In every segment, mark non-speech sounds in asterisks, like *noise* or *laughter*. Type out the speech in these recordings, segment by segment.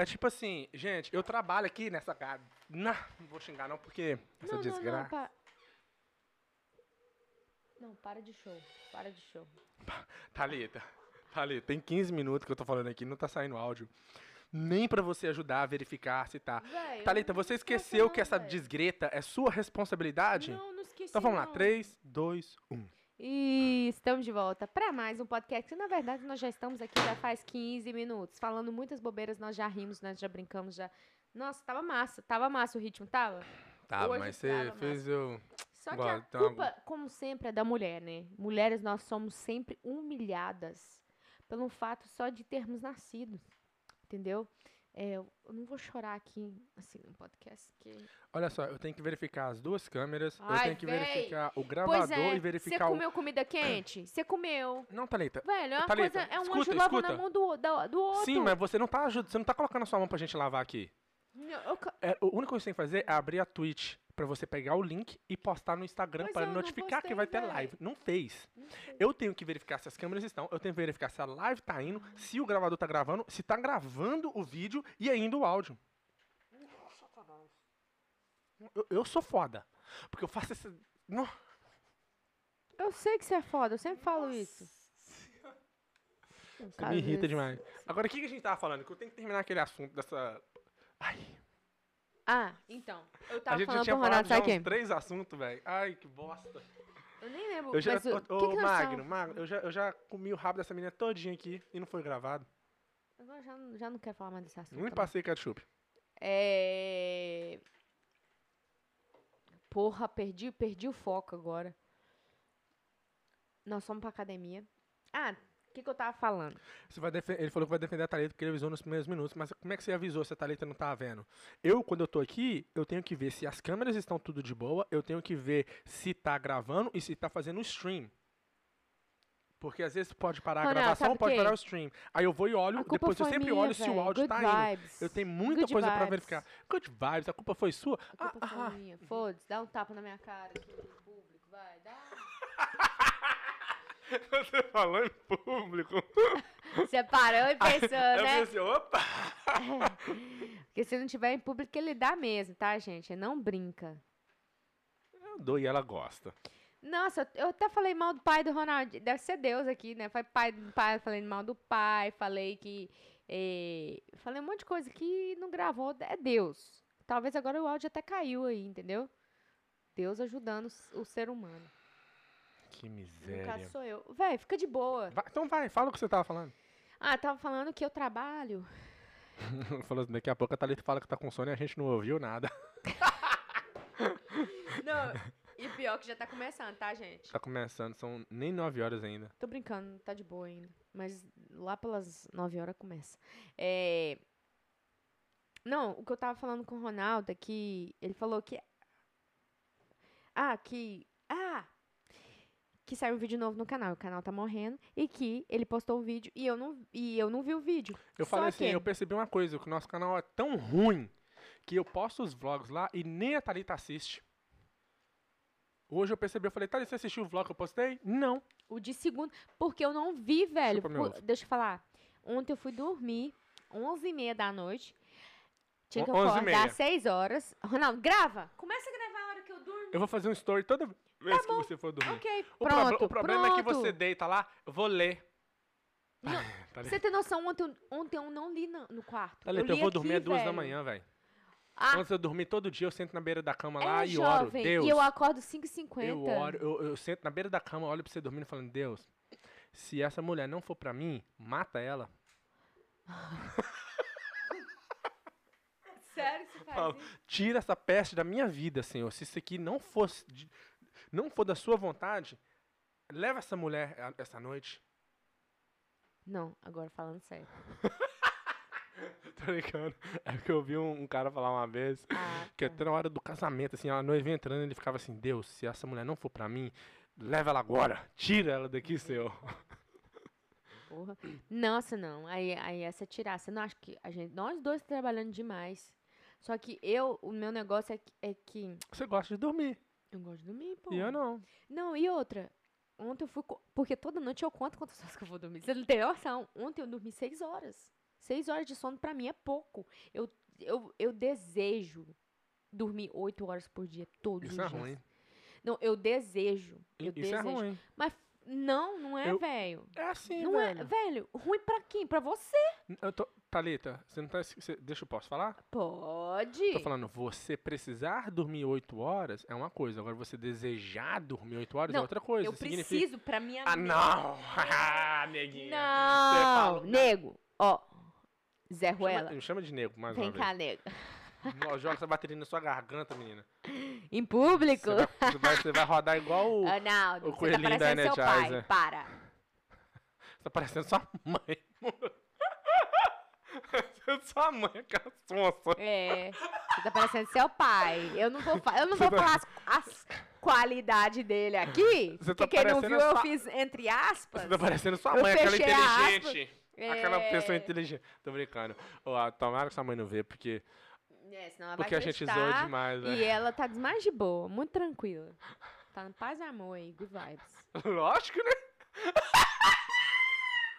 É tipo assim, gente, eu trabalho aqui nessa casa. Não, não vou xingar não, porque essa não, não, não, desgraça. pa- Não, para de show. Para de show. Thalita, Thalita, tem 15 minutos que eu tô falando aqui, não tá saindo áudio. Nem pra você ajudar a verificar se tá. Véi, Thalita, não você esqueceu não, que essa véi. desgreta é sua responsabilidade? Não, não esqueci. Então vamos lá, não. 3, 2, 1. E estamos de volta para mais um podcast. que, Na verdade, nós já estamos aqui já faz 15 minutos, falando muitas bobeiras, nós já rimos, nós já brincamos, já. Nossa, tava massa, tava massa o ritmo, tava? Tá, Hoje mas você tava fez eu. Só que Bora, a então- culpa, como sempre, é da mulher, né? Mulheres, nós somos sempre humilhadas pelo fato só de termos nascido, entendeu? É, eu não vou chorar aqui, assim, no podcast, que... Olha só, eu tenho que verificar as duas câmeras, eu Ai, tenho que véi. verificar o gravador é, e você verificar o. comeu comida quente? *clears throat* Você comeu. Não, Thalita. Velho, é uma Thalita, coisa, é um escuta, anjo lavando escuta. a mão do, da- do outro. Sim, mas você não tá ajudando, você não tá colocando a sua mão pra gente lavar aqui. Não, eu É, única coisa que você tem que fazer é abrir a Twitch pra você pegar o link e postar no Instagram para não notificar que postei, vai ter live. Não fez. não sei. Eu tenho que verificar se as câmeras estão, eu tenho que verificar se a live tá indo, se o gravador tá gravando, se tá gravando o vídeo e ainda o áudio. Eu, eu sou foda. Porque eu faço esse. No- Eu sei que você é foda, eu sempre falo isso. Você me irrita demais. Agora, o que, que a gente tava falando? Que eu tenho que terminar aquele assunto dessa. Ai, Ah, então. Eu a tava gente já falando tinha pro falado já o uns três assuntos, velho. Ai, que bosta. Eu nem lembro. Eu já, mas o, ô, que ô, que Magno, Magno, eu já, eu já comi o rabo dessa menina todinha aqui e não foi gravado. Agora já, não- já não quero falar mais desse assunto. Nem não. passei ketchup. É... Porra, perdi, perdi o foco agora. Nós fomos pra academia. Ah, o que, que eu tava falando? Ele falou que vai defender a Thalita porque ele avisou nos primeiros minutos, mas como é que você avisou se a Thalita não tá vendo? Eu, quando eu tô aqui, eu tenho que ver se as câmeras estão tudo de boa, eu tenho que ver se tá gravando e se tá fazendo stream. Porque às vezes pode parar a Ronaldo, gravação, sabe o pode parar o stream. Aí eu vou e olho, A depois eu sempre minha, olho se o áudio Good tá indo. vibes. Eu tenho muita Good coisa pra vibes. verificar. Good vibes, a culpa foi sua? A culpa Ah, foi ah. minha. Foda-se, dá um tapa na minha cara aqui no público, vai, dá. *laughs* Você falou em público. Você parou e *laughs* pensou, Eu né? pensei, opa! *laughs* Porque se não tiver em público, ele dá mesmo, tá, gente? Não brinca. Eu dou e ela gosta. Nossa, eu eu até falei mal do pai do Ronaldo. Deve ser Deus aqui, né? Foi pai do pai, falei mal do pai, falei que. eh, falei um monte de coisa que não gravou. É Deus. Talvez agora o áudio até caiu aí, entendeu? Deus ajudando o ser humano. Que No miséria. caso sou eu. Véi, fica de boa. Vai- então vai, fala o que você tava falando. Ah, tava falando que eu trabalho. *laughs* Falou assim, daqui a pouco a Thalita fala que tá com sono e a gente não ouviu nada. *laughs* Não, e pior que já tá começando, tá, gente? Tá começando, são nem 9 horas ainda. Tô brincando, tá de boa ainda. Mas lá pelas 9 horas começa. É... Não, o que eu tava falando com o Ronaldo é que ele falou que. Ah, que. Ah! Que saiu um vídeo novo no canal. O canal tá morrendo. E que ele postou o vídeo e eu não, e eu não vi o vídeo. Eu Só falei assim, que- eu percebi uma coisa, que o nosso canal é tão ruim que eu posto os vlogs lá e nem a Thalita assiste. Hoje eu percebi, eu falei, Thalita, você assistiu o vlog que eu postei? Não. O de segunda. Porque eu não vi, velho. Por- deixa eu falar. Ontem eu fui dormir, 11h30 da noite. Tinha que On- 11h30. acordar às 6 horas. Ronaldo, grava! Começa a gravar eu. Eu vou fazer um story toda vez que bom. você for dormir. Ok, O, pronto. o problema é que pronto. você deita lá, eu vou ler. Não, *laughs* Thalita, Você tem noção, ontem, eu- ontem eu não li na- no quarto. Thalita, li eu vou aqui, dormir às duas da manhã, velho. Ah, Antes eu dormir todo dia, eu sento na beira da cama lá é e oro. jovem. Deus, E eu acordo 5h50. eu oro, eu, eu sento na beira da cama, olho pra você dormindo falando, Deus, se essa mulher não for pra mim, mata ela. *laughs* Sério que você faz Falo, isso? Tira essa peste da minha vida, Senhor. Se isso aqui não fosse, de- não for da sua vontade, leva essa mulher a- essa noite. Não, agora falando sério. *laughs* Tô brincando. É que eu vi um, um cara falar uma vez Ah, que tá. até na hora do casamento, assim, a noiva entrando, ele ficava assim, Deus, se essa mulher não for pra mim, leva ela agora. Tira ela daqui, Senhor. Porra. Nossa, não. Aí, aí essa tirar. Você não acha que a gente. Nós dois trabalhando demais. Só que eu, o meu negócio é que, é que Você gosta de dormir. eu gosto de dormir, pô. E eu não. Não, e outra. Ontem eu fui. co- Porque toda noite eu conto quantas *laughs* horas que eu vou dormir. Você não tem noção. Ontem eu dormi seis horas. Seis horas de sono pra mim é pouco. Eu, eu, eu desejo dormir oito horas por dia, todos Isso é os dias. ruim. Não, eu desejo. Eu Isso desejo. é ruim. Mas não, não é, Eu- velho. É assim, Não velho. é, velho. Ruim pra quem? Pra você? Eu tô... Thalita, você não tá... você- Deixa eu posso falar? Pode. Tô falando, você precisar dormir 8 horas é uma coisa. Agora, você desejar dormir 8 horas é Não, outra coisa. eu Significa... preciso pra minha Ah, não! *laughs* Neguinha. Não, fala- nego. Ó, Zé Chama, Ruela. me chama de nego, mais Vem uma cá, nego. vez. Não, Joga essa bateria na sua garganta, menina. Em público. Você vai, você vai, você vai rodar igual o... Arnaldo, o você tá coelhinho da parecendo seu pai. Energizer. Para. Você tá parecendo sua mãe. *laughs* Sua mãe, aquela sonsa. É. Você tá parecendo seu pai. Eu não vou, eu não vou tá- falar as, as qualidades dele aqui. Você porque tá quem não viu, eu sua- fiz entre aspas. Você tá parecendo sua mãe, aquela inteligente. Aquela É. pessoa inteligente. Tô brincando. Ah, tomara que sua mãe não vê, porque, É, senão ela porque vai a gente zoa acreditar. demais, né? E ela tá mais de boa, muito tranquila. Tá no paz e amor aí, good vibes. *laughs* Lógico, né?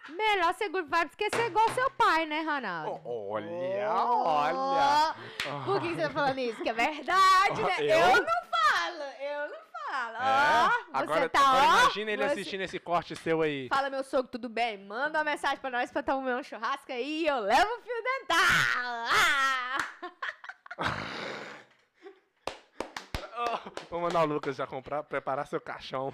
Melhor ser good vibes que ser igual seu pai, né, Ronaldo? Olha, olha. Oh, Por que você tá falando isso? Que é verdade, né? Eu? Eu, não falo, eu não falo. É? Você agora, tá, agora ó, imagina ele você- assistindo esse corte seu aí. Fala, meu sogro, tudo bem? Manda uma mensagem pra nós pra tomar um churrasco aí e eu levo o fio dental. Ah! Oh, vou mandar o Lucas já comprar, preparar seu caixão.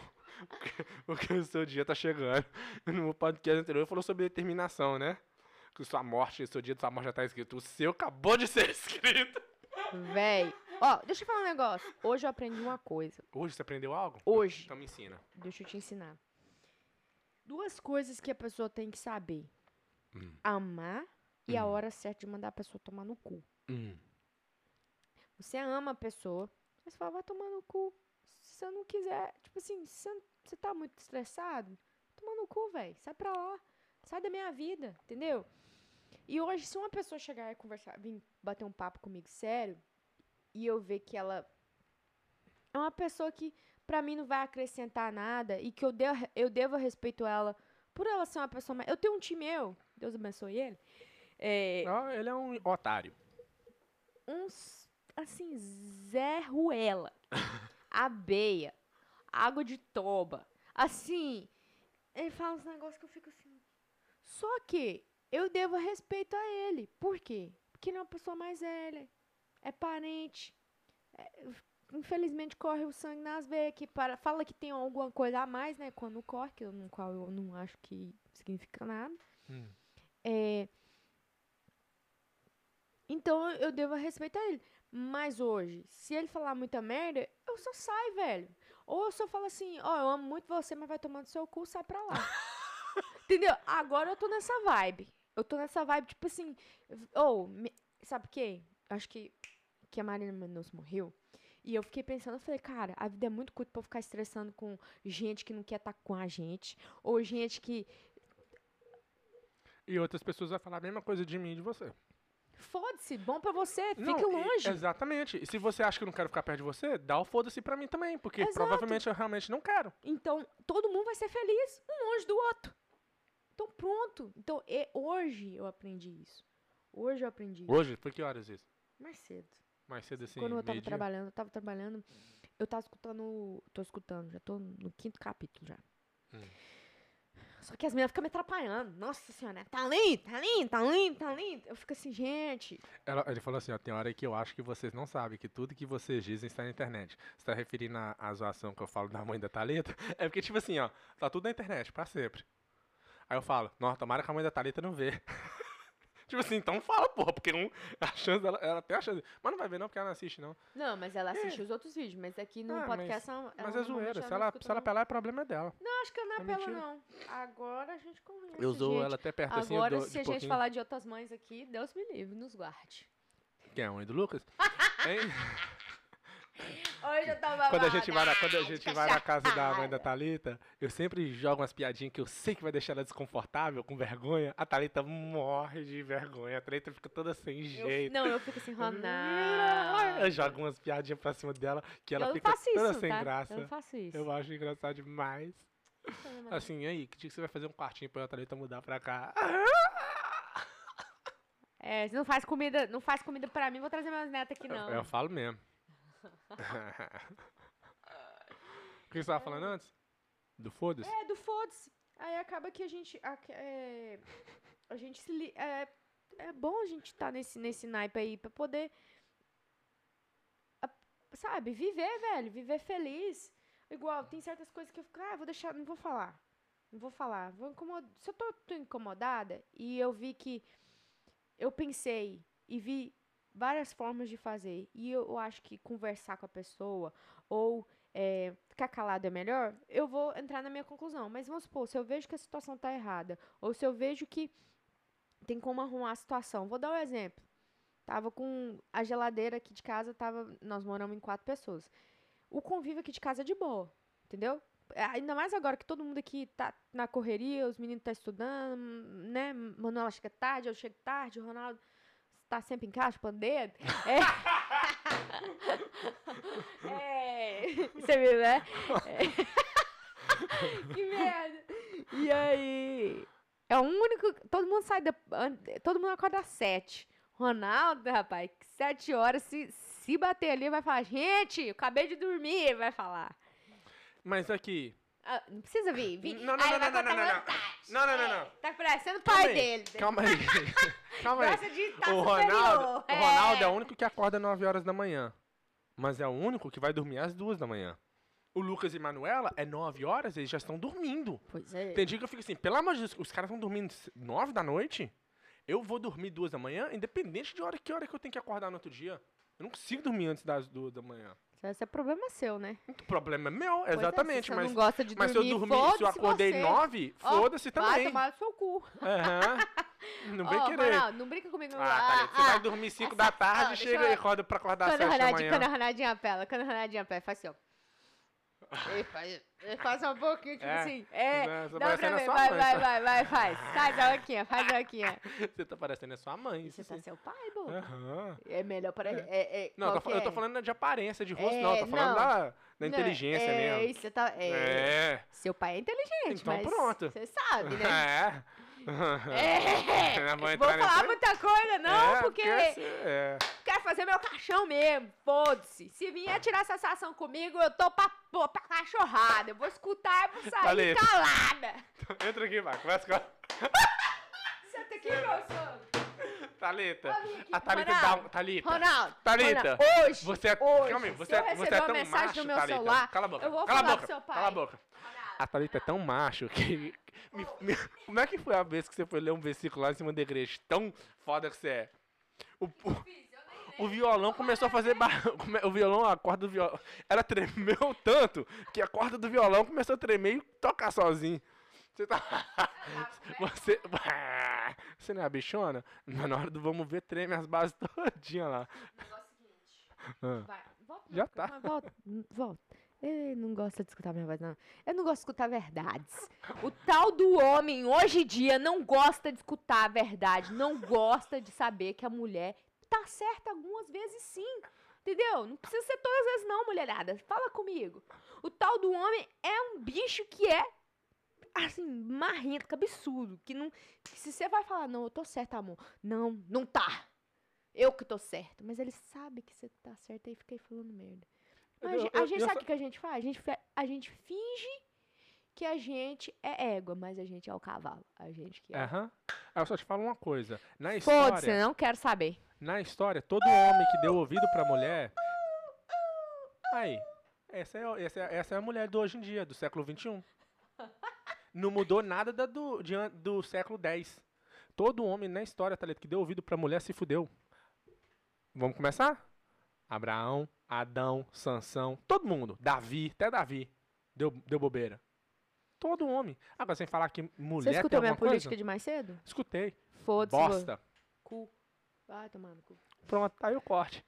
Porque, o seu dia tá chegando. No podcast anterior falou sobre determinação, né? Que sua morte, o seu dia de sua morte já tá escrito. O seu acabou de ser *laughs* escrito. Véi, ó, deixa eu falar um negócio. Hoje eu aprendi uma coisa. Hoje você aprendeu algo? Hoje. Então me ensina. Deixa eu te ensinar. Duas coisas que a pessoa tem que saber: Hum. amar e a Hum. hora certa de mandar a pessoa tomar no cu. Hum. Você ama a pessoa, mas você fala, vai tomar no cu. Se você não quiser, tipo assim, se você, você tá muito estressado, toma no cu, velho. Sai pra lá. Sai da minha vida, entendeu? E hoje, se uma pessoa chegar e conversar, vir bater um papo comigo sério, e eu ver que ela é uma pessoa que pra mim não vai acrescentar nada e que eu, devo, eu devo respeito a ela por ela ser uma pessoa mais. Eu tenho um time meu, Deus abençoe ele. É, Ó, ele é um otário. uns, assim, Zé Ruela, *laughs* abeia, água de toba. Assim, ele fala uns negócios que eu fico assim. Só que eu devo respeito a ele. Por quê? Porque ele é uma pessoa mais velha, é parente. é, infelizmente corre o sangue nas veias, que para, fala que tem alguma coisa a mais, né? Quando corre, que eu, no qual eu não acho que significa nada. Hum. É, Então eu devo respeitar ele. Mas hoje, se ele falar muita merda, eu só saio, velho. Ou eu só falo assim, ó, eu amo muito você, mas vai tomando seu cu, sai pra lá. *laughs* Entendeu? Agora eu tô nessa vibe. Eu tô nessa vibe, tipo assim, ou, me- sabe o quê? Acho que, que a Marina Mendonça morreu. E eu fiquei pensando, eu falei, cara, a vida é muito curta pra eu ficar estressando com gente que não quer estar com a gente. Ou gente que. E outras pessoas vão falar a mesma coisa de mim e de você. Foda-se, bom pra você, fique Não, e- longe. exatamente. E se você acha que eu não quero ficar perto de você, dá o foda-se pra mim também. Porque Exato. provavelmente eu realmente não quero. Então, todo mundo vai ser feliz, um longe do outro. Então, pronto. Então, e- hoje eu aprendi isso. Hoje eu aprendi isso. Hoje, foi que horas isso? Mais cedo. Mais cedo assim, Quando eu tava trabalhando, eu tava trabalhando, eu tava escutando, tô escutando, já tô no quinto capítulo já. Hum. Só que as meninas ficam me atrapalhando. Nossa senhora, tá lindo, tá lindo, tá lindo, tá lindo. Eu fico assim, gente. Ela- ele falou assim, ó, tem hora que eu acho que vocês não sabem que tudo que vocês dizem está na internet. Você tá referindo à, à zoação que eu falo da mãe da Thalita? *laughs* É porque, tipo assim, ó, tá tudo na internet, pra sempre. Aí eu falo, nossa, tomara que a mãe da Thalita não vê. *laughs* tipo assim, então fala, porra, porque não, *laughs* a chance dela, ela tem a chance. Mas não vai ver não, porque ela não assiste, não. Não, mas ela assiste os outros vídeos, mas aqui no Ah, podcast ela, Mas ela é normalmente zoeira, se ela, se ela não. apelar, é problema dela. Não, acho que eu não É apelo, mentira. não. Agora a gente conhece. Eu zoo gente. ela até perto assim, Agora, dou se de a gente pouquinho. falar de outras mães aqui, Deus me livre, nos guarde. Quem é a mãe do Lucas? *laughs* Hein? Hoje eu tava Quando a gente vai na, quando a gente vai na casa da mãe da Thalita, eu sempre jogo umas piadinhas que eu sei que vai deixar ela desconfortável, com vergonha. A Thalita morre de vergonha. A Thalita fica toda sem jeito. Não, eu fico assim, Eu Ronaldo. jogo umas piadinhas pra cima dela que ela eu fica toda isso, sem tá? graça. Eu faço isso. Eu acho engraçado demais. Assim, aí, que dia que você vai fazer um quartinho pra a Thalita mudar pra cá? É, se não faz comida, não faz comida pra mim, vou trazer meus netos aqui, não. Eu, eu falo mesmo. O que você tava falando antes? Do foda-se? É, do foda-se. Aí acaba que a gente. A, é, a gente se. li- É, é bom a gente estar nesse, nesse naipe aí pra poder. a- sabe, viver, velho. Viver feliz. Igual, tem certas coisas que eu fico. Ah, vou deixar. Não vou falar. Não vou falar. Vou incomodar. Se eu tô, tô incomodada e eu vi que. Eu pensei e vi várias formas de fazer. E eu, acho que conversar com a pessoa ou é, ficar calado é melhor, eu vou entrar na minha conclusão. Mas vamos supor, se eu vejo que a situação tá errada, ou se eu vejo que tem como arrumar a situação. Vou dar um exemplo. Tava com a geladeira aqui de casa, tava, nós moramos em quatro pessoas. O convívio aqui de casa é de boa, entendeu? É, Ainda mais agora que todo mundo aqui tá na correria, os meninos tá estudando, né? Manuela chega tarde, eu chego tarde, o Ronaldo tá sempre em casa, pandeiro. É. *laughs* é. Você viu, né? *laughs* É. que merda. E aí. É o único. Todo mundo sai. Da, todo mundo acorda às sete. Ronaldo, rapaz, sete horas, se, se bater ali, vai falar: gente, eu acabei de dormir, vai falar. Mas aqui. Ah, não precisa vir. vir. Não, não, Aí não, não, não, não, não. Não, não, não, É, não. Tá parecendo o Calma pai aí, dele. Calma aí. *laughs* Calma aí. Gosta de O. Ronaldo, o Ronaldo é o único que acorda 9 horas da manhã. Mas é o único que vai dormir às 2 da manhã. O Lucas e Manuela é 9 horas, eles já estão dormindo. Pois é. Tem dia que eu fico assim, pelo amor de Deus, os caras estão dormindo 9 da noite? Eu vou dormir 2 da manhã, independente de hora que hora que eu tenho que acordar no outro dia. Eu não consigo dormir antes das 2 da manhã. Esse é problema seu, né? O problema é meu, é, exatamente. você mas não de mas se eu dormir, dormir, se eu acordei você. 9, Ó, foda-se Vai também. tomar no seu cu. Aham. *laughs* Não vem Ó, querer. Ronaldo, não brinca comigo. Ah, Thalita, você vai dormir 5 da essa- tarde ó, e deixa chega eu- e acorda pra acordar às 7 da Ronaldinho, quando a manhã. Ronaldinho apela, quando a Ronaldinho apela, faz assim, ó. Ele faz, ele faz só um pouquinho, tipo É, assim. É, tá dá pra parecendo a ver. Vai, mãe, vai, tá? vai, vai, faz. Faz a roquinha, faz a roquinha. *laughs* Você tá parecendo a sua mãe. Você Isso tá seu pai, pô? Aham. É melhor para... É, é, Não, eu tô, qual fal- eu tô é? falando de aparência, de rosto, É, não. Eu tô falando não. da, da Não, inteligência é, mesmo. Tá, é, É. Seu pai é inteligente, Então mas pronto. você sabe, né? *laughs* É. É, *laughs* vou entrar falar muita coisa, não, É, porque assim, é. quero fazer meu caixão mesmo, foda-se. Se vier tirar essa satisfação comigo, eu tô pra, pô, pra cachorrada. Eu vou escutar e vou sair Thalita. calada. Entra aqui, vai. Conversa com a Senta aqui, meu vem aqui. A Thalita Ronaldo, dá. Thalita. Ronaldo. Ronaldo, hoje, Você é... hoje, Calma aí, se você, eu é- você é uma tão mensagem macho, no meu Thalita. celular, Cala a boca. eu vou Cala a falar boca. pro seu pai. Cala a boca. A Thalita é tão macho que... *laughs* me- me- como é que foi a vez que você foi ler um versículo lá em cima da igreja? Tão foda que você é. O, o, o violão começou a fazer. *laughs* O violão, a corda do violão. Ela tremeu tanto que a corda do violão começou a tremer e tocar sozinho. Você tá. *laughs* Você. Você não é a bichona? Na hora do vamos ver, treme as bases todinhas lá. Negócio seguinte. Ah. Vai, volta. Já tá. Volta, hum, volta. Ele não gosta de escutar minha voz, não. Eu não gosto de escutar verdades. O tal do homem, hoje em dia, não gosta de escutar a verdade. Não gosta de saber que a mulher tá certa algumas vezes sim. Entendeu? Não precisa ser todas as vezes, não, mulherada. Fala comigo. O tal do homem é um bicho que é, assim, marrento, que absurdo. Que não. Que se você vai falar, não, eu tô certa, amor. Não, não tá. Eu que tô certo. Mas ele sabe que você tá certo e fica aí falando merda. Mas a Eu- eu- a gente eu sabe o que a gente faz? A gente, a gente finge que a gente é égua, mas a gente é o cavalo. A gente que é. Aham. Aí eu só te falo uma coisa. Na Foda-se, história, não quero saber. na história, todo homem que deu ouvido pra mulher. Aí. Essa é, essa, é, essa é a mulher do hoje em dia, do século XXI. Não mudou nada da do, de do século X. Todo homem na história, Thalita, que deu ouvido pra mulher se fudeu. Vamos começar? Abraão, Adão, Sansão, todo mundo. Davi, até Davi. Deu, deu bobeira. Todo homem. Agora, sem falar que mulher Você escutou minha política coisa? de mais cedo? Escutei. Foda-se. Bosta. Cu. Vai tomar no cu. Pronto, tá aí o corte.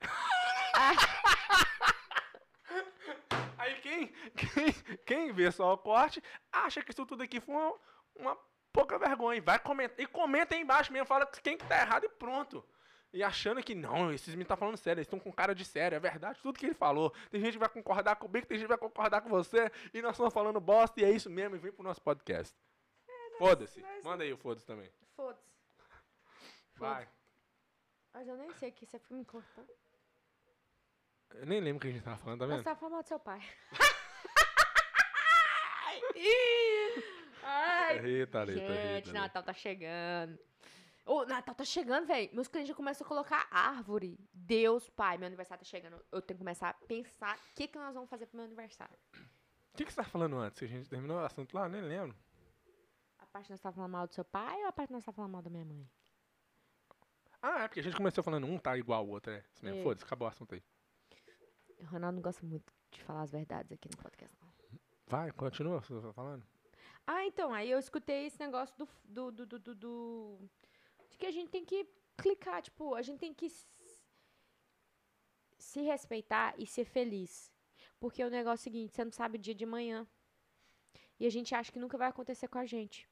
Ah. *laughs* aí quem, quem, quem vê só o corte acha que isso tudo aqui foi uma, uma pouca vergonha. Vai comentar. E comenta aí embaixo mesmo, fala quem que tá errado e pronto. E achando que não, esses meninos tá falando sério, eles estão com cara de sério, é verdade tudo que ele falou. Tem gente que vai concordar comigo, tem gente que vai concordar com você, e nós estamos falando bosta, e é isso mesmo, e vem pro nosso podcast. Foda-se. nós- Manda aí o foda-se também. Foda-se. Vai. Mas eu nem sei que você fica me cortando. Eu nem lembro o que a gente tava falando, tá Você vendo? tá falando mal do seu pai. *laughs* Ai, Eita, eita, gente, eita. Natal tá chegando. Ô, Natal tá chegando, velho. Meus clientes já começam a colocar árvore. Deus, pai, meu aniversário tá chegando. Eu tenho que começar a pensar o que, que nós vamos fazer pro meu aniversário. O que, que você tava falando antes? A gente terminou o assunto lá? Nem lembro. A parte que nós tá falando mal do seu pai ou a parte que nós tá falando mal da minha mãe? Ah, é porque a gente começou falando um tá igual ao outro, é. Isso mesmo. É. Foda-se, acabou o assunto aí. O Ronaldo não gosta muito de falar as verdades aqui no podcast. Vai, continua o que você tá falando. Ah, então, aí eu escutei esse negócio do, do, do, do, do- que a gente tem que clicar, tipo, a gente tem que se respeitar e ser feliz. Porque o negócio é o seguinte, você não sabe o dia de manhã. E a gente acha que nunca vai acontecer com a gente.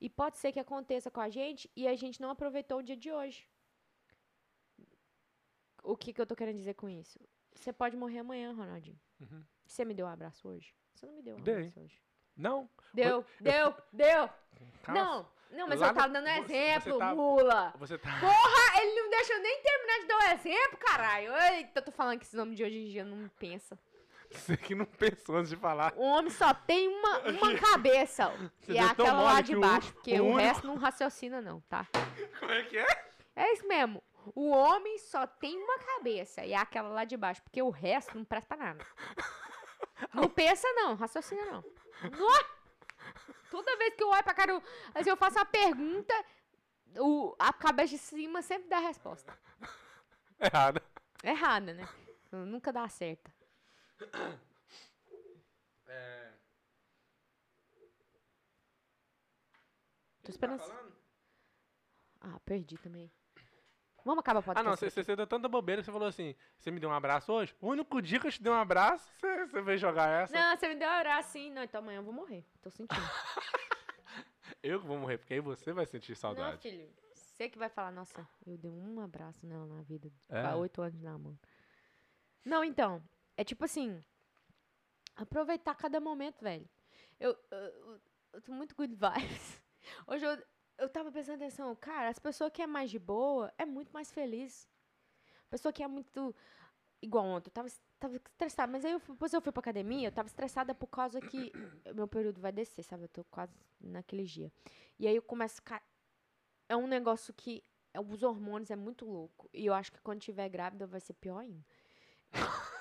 E pode ser que aconteça com a gente e a gente não aproveitou o dia de hoje. O que, que eu tô querendo dizer com isso? Você pode morrer amanhã, Ronaldinho. Uhum. Você me deu um abraço hoje? Você não me deu um Dei. abraço hoje. Não. Deu, deu, *laughs* deu. Calma. Não, não, mas Lá eu tava no- dando você- exemplo, você tá- mula. Você tá. Porra, ele não deixa eu nem terminar de dar o exemplo, caralho. Eita, eu tô falando que esse nome de hoje em dia não pensa. Você que não pensou antes de falar. O homem só tem uma, uma cabeça. *laughs* Você e é aquela lá de que o- baixo, porque o o, único- resto não raciocina, não, tá? *laughs* Como é que é? É isso mesmo. O homem só tem uma cabeça, e é aquela lá de baixo, porque o resto não presta pra nada. *laughs* Não pensa, não, raciocina, não. Nó! Toda vez que eu olho pra cara, eu- assim, eu faço uma pergunta, o, a cabeça de cima sempre dá a resposta. Errado. Errada, né? Nunca dá certo. É. Tô esperando. Ah, perdi também. Vamos acabar o Ah, podcast. não, você, você deu tanta bobeira que você falou assim: você me deu um abraço hoje? O único dia que eu te dei um abraço, você, você veio jogar essa. Não, você me deu um abraço sim. Não, então amanhã eu vou morrer. Tô sentindo. *laughs* Eu que vou morrer, porque aí você vai sentir Não, saudade. filho. Você que vai falar, nossa, eu dei um abraço nela na vida. É. Há oito anos de namoro. Não, então. É tipo assim. Aproveitar cada momento, velho. Eu, eu, eu- eu tô muito good vibes. *laughs* Hoje eu, eu tava prestando atenção. Cara, as pessoas que é mais de boa é muito mais feliz. Pessoa que é muito. Igual ontem, eu tava, tava estressada. Mas aí, eu, depois eu fui pra academia, eu tava estressada por causa que *coughs* meu período vai descer, sabe? Eu tô quase naquele dia. E aí eu começo a ficar. É um negócio que. é, Os hormônios é muito louco. E eu acho que quando tiver grávida vai ser pior ainda. *laughs*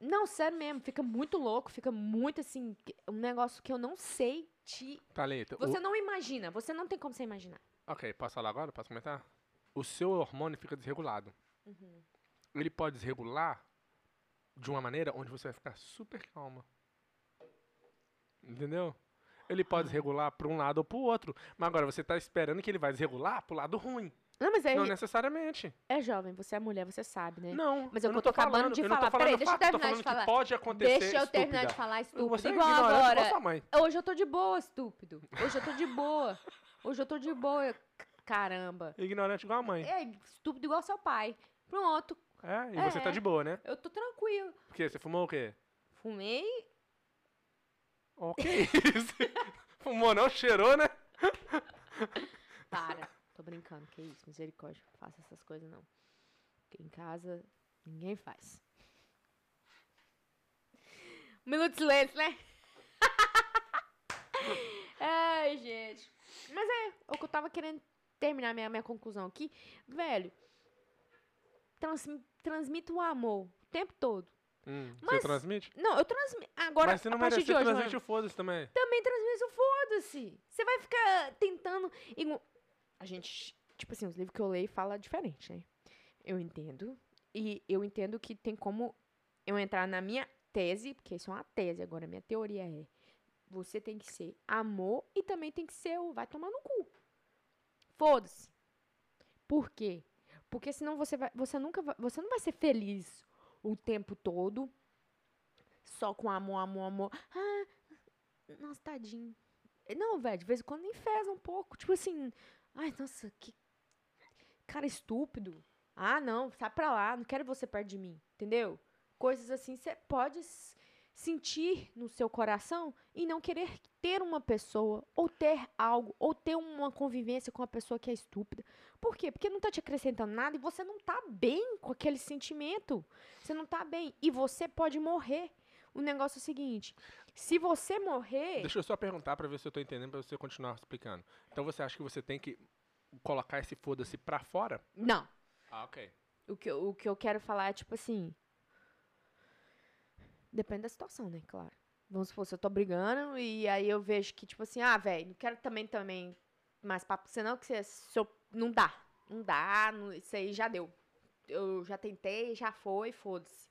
Não, sério mesmo, fica muito louco, fica muito assim. Um negócio que eu não sei te. Thalita, o- Você não imagina, você não tem como você imaginar. Ok, posso falar agora? Posso comentar? O seu hormônio fica desregulado. Uhum. Ele pode desregular de uma maneira onde você vai ficar super calma. Entendeu? Ele pode desregular para um lado ou para o outro. Mas agora você tá esperando que ele vai desregular pro lado ruim. Não, mas é, Não necessariamente. é jovem, você é mulher, você sabe, né? Não. Mas eu que não eu tô acabando falando, de eu tô falar. Peraí, deixa eu tô terminar de falar. pode acontecer. Deixa eu terminar de falar estúpido. Você Igual agora. Hoje eu tô de boa, estúpido. Hoje eu tô de boa. Hoje eu tô de boa. Caramba. Ignorante igual a mãe. É, estúpido igual seu pai. Pronto, É, e É. você tá de boa, né? eu tô tranquilo. Porque você fumou o quê? Fumei. O que isso? Fumou não? Cheirou, né? Para. Tô brincando, que isso, misericórdia. Faça essas coisas, não. Porque em casa, ninguém faz. *laughs* Um minuto de silêncio, né? *laughs* Ai, gente. Mas é, o que eu tava querendo terminar minha, minha conclusão aqui. Velho, transmi, transmita o amor o tempo todo. Hum, Mas- você transmite? Não, eu transmito. Agora, Mas se não a partir merecer, de hoje, transmite mano, o foda-se também. também transmite o foda-se. Você vai ficar tentando. A gente, tipo assim, os livros que eu leio fala diferente, né? Eu entendo. E eu entendo que tem como eu entrar na minha tese, porque isso é uma tese agora, minha teoria é. Você tem que ser amor e também tem que ser o vai tomar no cu. Foda-se. Por quê? Porque senão você vai, você nunca vai, você não vai ser feliz o tempo todo só com amor, amor, amor. Ah, nossa, tadinho. Não, velho, de vez em quando nem feza um pouco. Tipo assim, ai, nossa, que cara estúpido. Ah, não, sai pra lá, não quero você perto de mim, entendeu? Coisas assim, você pode sentir no seu coração e não querer ter uma pessoa, ou ter algo, ou ter uma convivência com uma pessoa que é estúpida. Por quê? Porque não tá te acrescentando nada e você não tá bem com aquele sentimento. Você não tá bem. E você pode morrer. O negócio é o seguinte: se você morrer. Deixa eu só perguntar pra ver se eu tô entendendo, pra você continuar explicando. Então você acha que você tem que colocar esse foda-se pra fora? Não. Ah, ok. O que, eu- o que eu quero falar é tipo assim. Depende da situação, né? Claro. Vamos supor, se eu tô brigando e aí eu vejo que, tipo assim, ah, velho, não quero também, também mais papo com você não, que você se eu- não dá. Não dá, não- isso aí já deu. Eu já tentei, já foi, foda-se.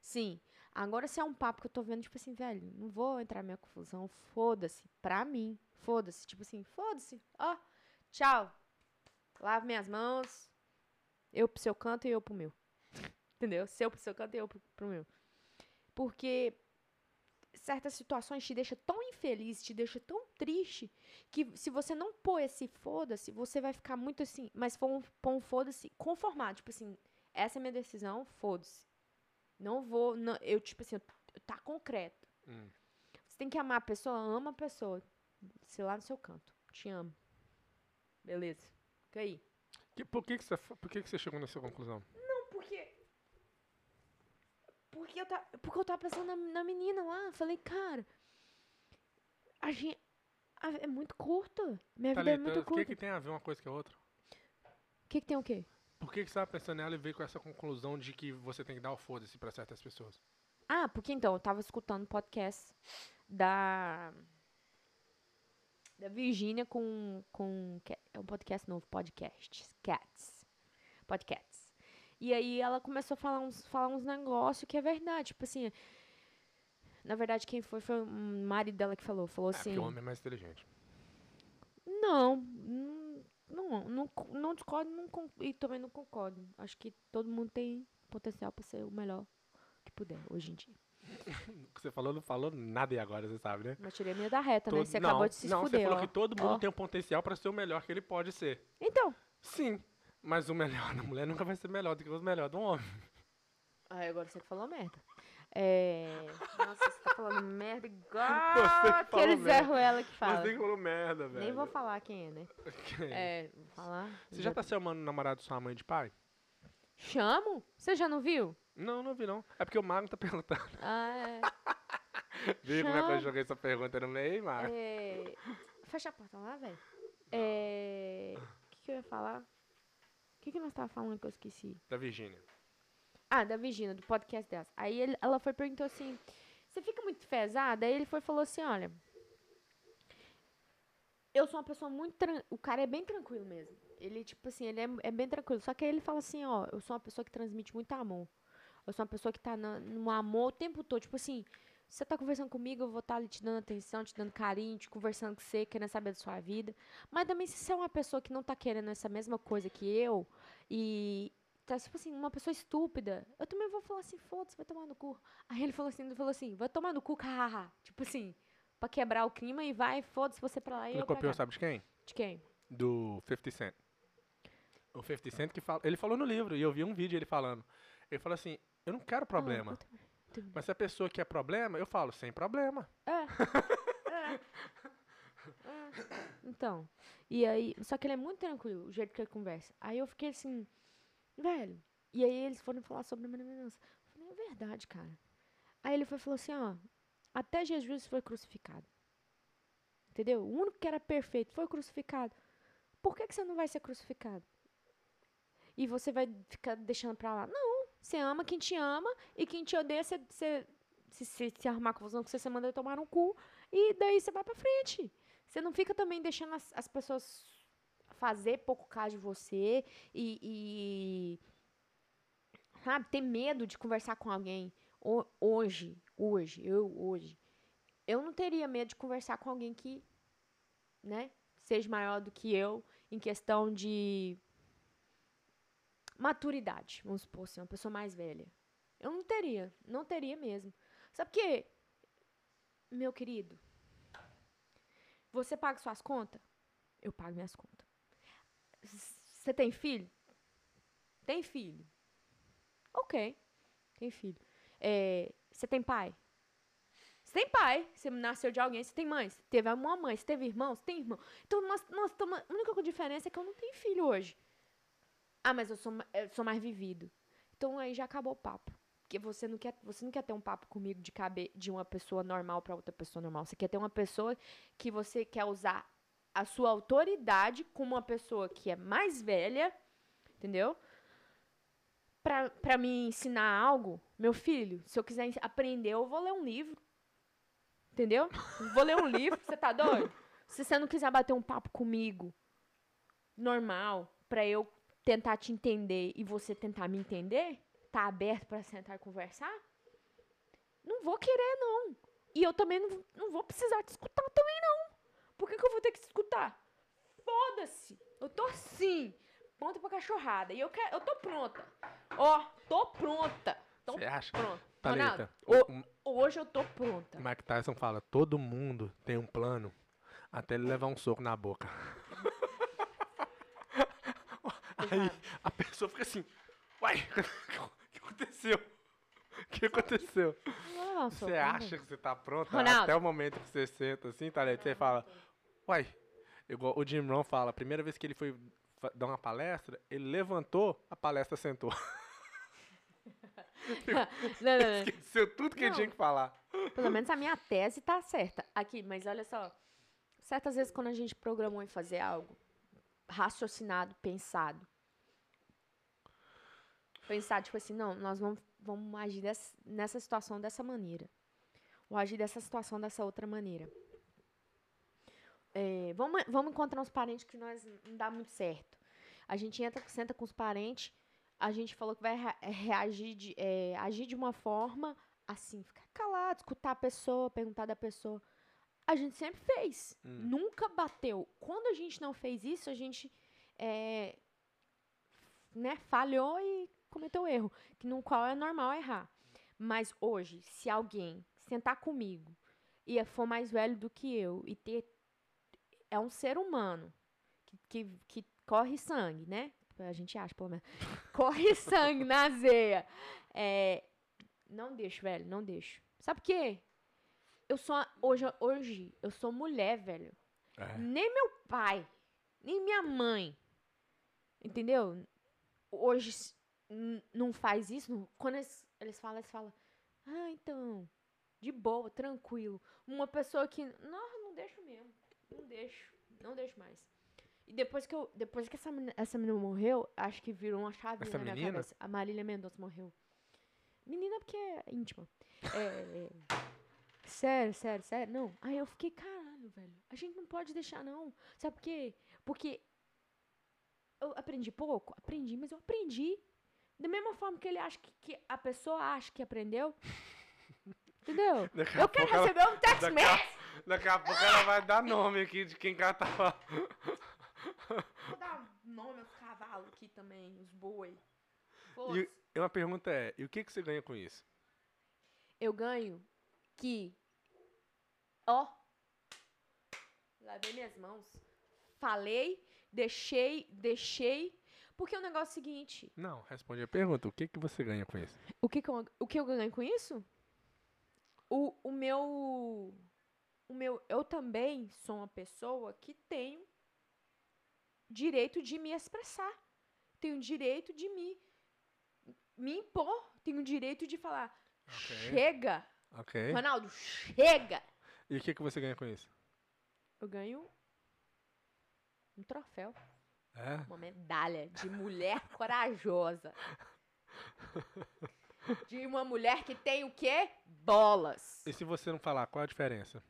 Sim. Agora, se é um papo que eu tô vendo, tipo assim, velho, não vou entrar na minha confusão, foda-se. Pra mim, foda-se. Tipo assim, foda-se. Ó, tchau. Lavo minhas mãos. Eu pro seu canto e eu pro meu. *laughs* Entendeu? Seu pro seu canto e eu pro, pro meu. Porque certas situações te deixam tão infeliz, te deixam tão triste, que se você não pôr esse foda-se, você vai ficar muito assim. Mas for um, pôr um foda-se conformado. Tipo assim, essa é minha decisão, foda-se. Não vou. Não, eu, tipo assim, eu, tá concreto. Hum. Você tem que amar a pessoa, ama a pessoa. Sei lá no seu canto. Te amo. Beleza. Fica aí. Que- por que, que, você, por que, que você chegou nessa conclusão? Não, porque. Porque eu, ta, porque eu tava pensando na, na menina lá. Falei, cara. A gente. a- é muito curta. Minha vida é muito o que, curta. que tem a ver uma coisa com a outra? O que, que tem o quê? Por que, que você tava pensando nela e veio com essa conclusão de que você tem que dar o foda-se pra certas pessoas? Ah, porque então, eu tava escutando podcast da. Da Virgínia com, com. que- É um podcast novo, podcast. Cats. Podcasts. E aí ela começou a falar uns, falar uns negócios que é verdade. Tipo assim. Na verdade, quem foi foi o marido dela que falou. Falou É, assim. porque o homem é mais inteligente. Não, não, não, não, co- não discordo não, e também não concordo. Acho que todo mundo tem potencial pra ser o melhor que puder hoje em dia. *laughs* O que você falou não falou nada e agora, você sabe, né? Mas tirei a minha da reta, né? Todo- Você não, acabou de se não, fuder, você falou ó. que todo mundo Ó. tem um potencial pra ser o melhor que ele pode ser. Então. Sim, mas o melhor *laughs* da mulher nunca vai ser melhor do que o melhor do homem. Ai, agora você que falou merda. É... Nossa, você tá falando merda igual *laughs* aquele Zé. Ruela que fala. Você que falou merda, velho. Nem vou falar quem é, né? É, vou falar. Você já tá chamando o namorado de sua mãe de pai? Chamo? Você já não viu? Não, não vi não. É porque o Mago tá perguntando. *laughs* Ah, é. *laughs* Viu como é que eu joguei essa pergunta no meio, Mago? É, Fecha a porta lá, velho. É... O que, que eu ia falar? O que, que nós tava falando que eu esqueci? Da Virgínia. Ah, da Virgínia, do podcast dela. Aí ele- ela foi perguntou assim: Você fica muito fezada? Aí ele foi falou assim: Olha, eu sou uma pessoa muito. O cara é bem tranquilo mesmo. Ele, tipo assim, ele é, é bem tranquilo. Só que aí ele fala assim: Ó, eu sou uma pessoa que transmite muito amor. Eu sou uma pessoa que tá na, no amor o tempo todo. Tipo assim, você tá conversando comigo, eu vou estar ali te dando atenção, te dando carinho, te conversando com você, querendo saber da sua vida. Mas também, se você é uma pessoa que não tá querendo essa mesma coisa que eu, e tá, tipo assim, uma pessoa estúpida, eu também vou falar assim, foda-se, vai tomar no cu. Aí ele falou assim, ele falou assim, vai tomar no cu, hahaha. Tipo assim, pra quebrar o clima e vai, foda-se você pra lá e Ele eu copiou, sabe de quem? De quem? Do 50 Cent. O 50 Cent que fala. Ele falou no livro, e eu vi um vídeo ele falando. Ele falou assim: Eu não quero problema. Ah, também- também. Mas se a pessoa quer problema, eu falo, sem problema. É. *laughs* É. É. Então, e aí, só que ele é muito tranquilo, o jeito que ele conversa. Aí eu fiquei assim, velho. E aí eles foram falar sobre a minha criança. Eu falei, é verdade, cara. Aí ele foi falou assim, ó, até Jesus foi crucificado. Entendeu? O único que era perfeito foi crucificado. Por que, que você não vai ser crucificado? E você vai ficar deixando pra lá? Não, você ama quem te ama e quem te odeia, você, você se, se, se arrumar confusão com você, você manda tomar um cu e daí você vai pra frente. Você não fica também deixando as, as pessoas fazer pouco caso de você e, e, sabe, ter medo de conversar com alguém. Ho- hoje, hoje, eu hoje, eu não teria medo de conversar com alguém que, né, seja maior do que eu em questão de maturidade, vamos supor assim, uma pessoa mais velha. Eu não teria, não teria mesmo. Sabe por quê? Meu querido, você paga suas contas? Eu pago minhas contas. Você tem filho? Tem filho. Ok, tem filho. É, Você tem pai? Você tem pai, você nasceu de alguém, você tem mãe, teve uma mãe, você teve irmão, você tem irmão. Então, nós, nós tamo- a única diferença é que eu não tenho filho hoje. Ah, mas eu sou, eu sou mais vivido. Então aí já acabou o papo. Porque você não quer, você não quer ter um papo comigo de caber de uma pessoa normal pra outra pessoa normal. Você quer ter uma pessoa que você quer usar a sua autoridade com uma pessoa que é mais velha, entendeu? Pra me ensinar algo, meu filho, se eu quiser aprender, eu vou ler um livro. Entendeu? Vou ler um livro, você tá doido? Se você não quiser bater um papo comigo, normal, pra eu tentar te entender e você tentar me entender, tá aberto pra sentar e conversar, não vou querer, não. E eu também não, não vou precisar te escutar também, não. Por que, que eu vou ter que escutar? Foda-se. Eu tô sim. Pronta pra cachorrada. E eu, quero, eu tô pronta. Ó, tô pronta. Tô Você acha? pronta. Thalita, Ronaldo, o, hoje eu tô pronta. Mike Tyson fala, todo mundo tem um plano até ele levar um soco na boca. *laughs* Aí a pessoa fica assim, uai, *laughs* o que aconteceu? O que aconteceu? Não, Você acha que você tá pronta Ronaldo. até o momento que você senta assim, ligado? Você fala, uai, igual o Jim Rohn fala, a primeira vez que ele foi dar uma palestra, ele levantou, a palestra sentou. *laughs* Não, não, não. Esqueceu tudo que ele tinha que falar. Pelo menos a minha tese tá certa. Aqui, mas olha só. Certas vezes quando a gente programou em fazer algo raciocinado, pensado. Pensar, tipo assim, não, nós vamos, vamos agir dessa- nessa situação dessa maneira. Ou agir dessa situação dessa outra maneira. É, vamos, vamos encontrar uns parentes que nós não dá muito certo. A gente entra, senta com os parentes, a gente falou que vai rea- reagir de, é, agir de uma forma assim, ficar calado, escutar a pessoa, perguntar da pessoa. A gente sempre fez. Hum. Nunca bateu. Quando a gente não fez isso, a gente é, né, falhou e cometeu erro. Que no qual é normal errar. Mas hoje, se alguém sentar comigo e for mais velho do que eu e ter. É um ser humano que, que, que corre sangue, né? A gente acha, pelo menos. *laughs* Corre sangue na zeia. É, não deixo, velho, não deixo. Sabe por quê? Eu sou. Hoje, hoje eu sou mulher, velho. É. Nem meu pai, nem minha mãe. Entendeu? Hoje não faz isso. não- Quando eles, eles falam, eles falam. Ah, então. De boa, tranquilo. Uma pessoa que. Não, não deixo mesmo. Não deixo. Não deixo mais. E depois que eu. Depois que essa menina, essa menina morreu, acho que virou uma chave Essa na minha menina? cabeça. A Marília Mendonça morreu. Menina porque é íntima. É, é, Sério, sério, sério. Não. Aí eu fiquei, caralho, velho. A gente não pode deixar, não. Sabe por quê? Porque eu aprendi pouco? Aprendi, mas eu aprendi. Da mesma forma que ele acha que, que a pessoa acha que aprendeu. *laughs* Entendeu? Eu quero receber um text message. Daqui a pouco ela vai dar nome aqui de quem cá tava. Vou dar nome aos cavalos aqui também, os boi. E, e uma pergunta é, e o que, que você ganha com isso? Eu ganho que. Ó. Lavei minhas mãos. Falei, deixei, deixei. Porque o negócio é o seguinte. Não, responde a pergunta, o que, que você ganha com isso? O que, que eu, o que eu ganho com isso? O, o meu. O meu. Eu também sou uma pessoa que tenho direito de me expressar. Tenho direito de me, me impor. Tenho direito de falar. Ok. Chega! Ok. Ronaldo, chega! E o que, que você ganha com isso? Eu ganho um troféu. É? Uma medalha de mulher *laughs* corajosa. De uma mulher que tem o quê? Bolas. E se você não falar, qual a diferença?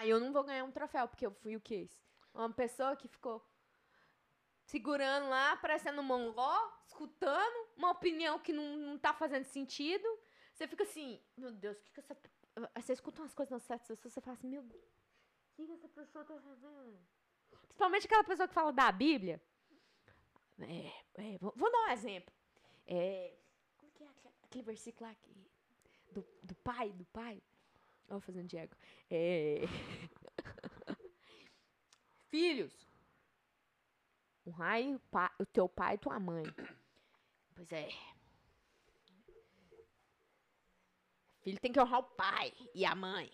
Aí eu não vou ganhar um troféu, porque eu fui o quê? Uma pessoa que ficou segurando lá, parecendo um mongol, escutando uma opinião que não, não tá fazendo sentido. Você fica assim, meu Deus, o que que essa... Você escuta umas coisas não certas, você fala assim, meu Deus, o que que essa pessoa tá fazendo? Principalmente aquela pessoa que fala da Bíblia. É, é, vou, vou dar um exemplo. É, como que é aquele, aquele versículo lá que, do, do pai, do pai? Ó, fazendo Diego. É... *laughs* Filhos, honrai o, teu pai e tua mãe. *clears throat* Pois é. Filho tem que honrar o pai e a mãe.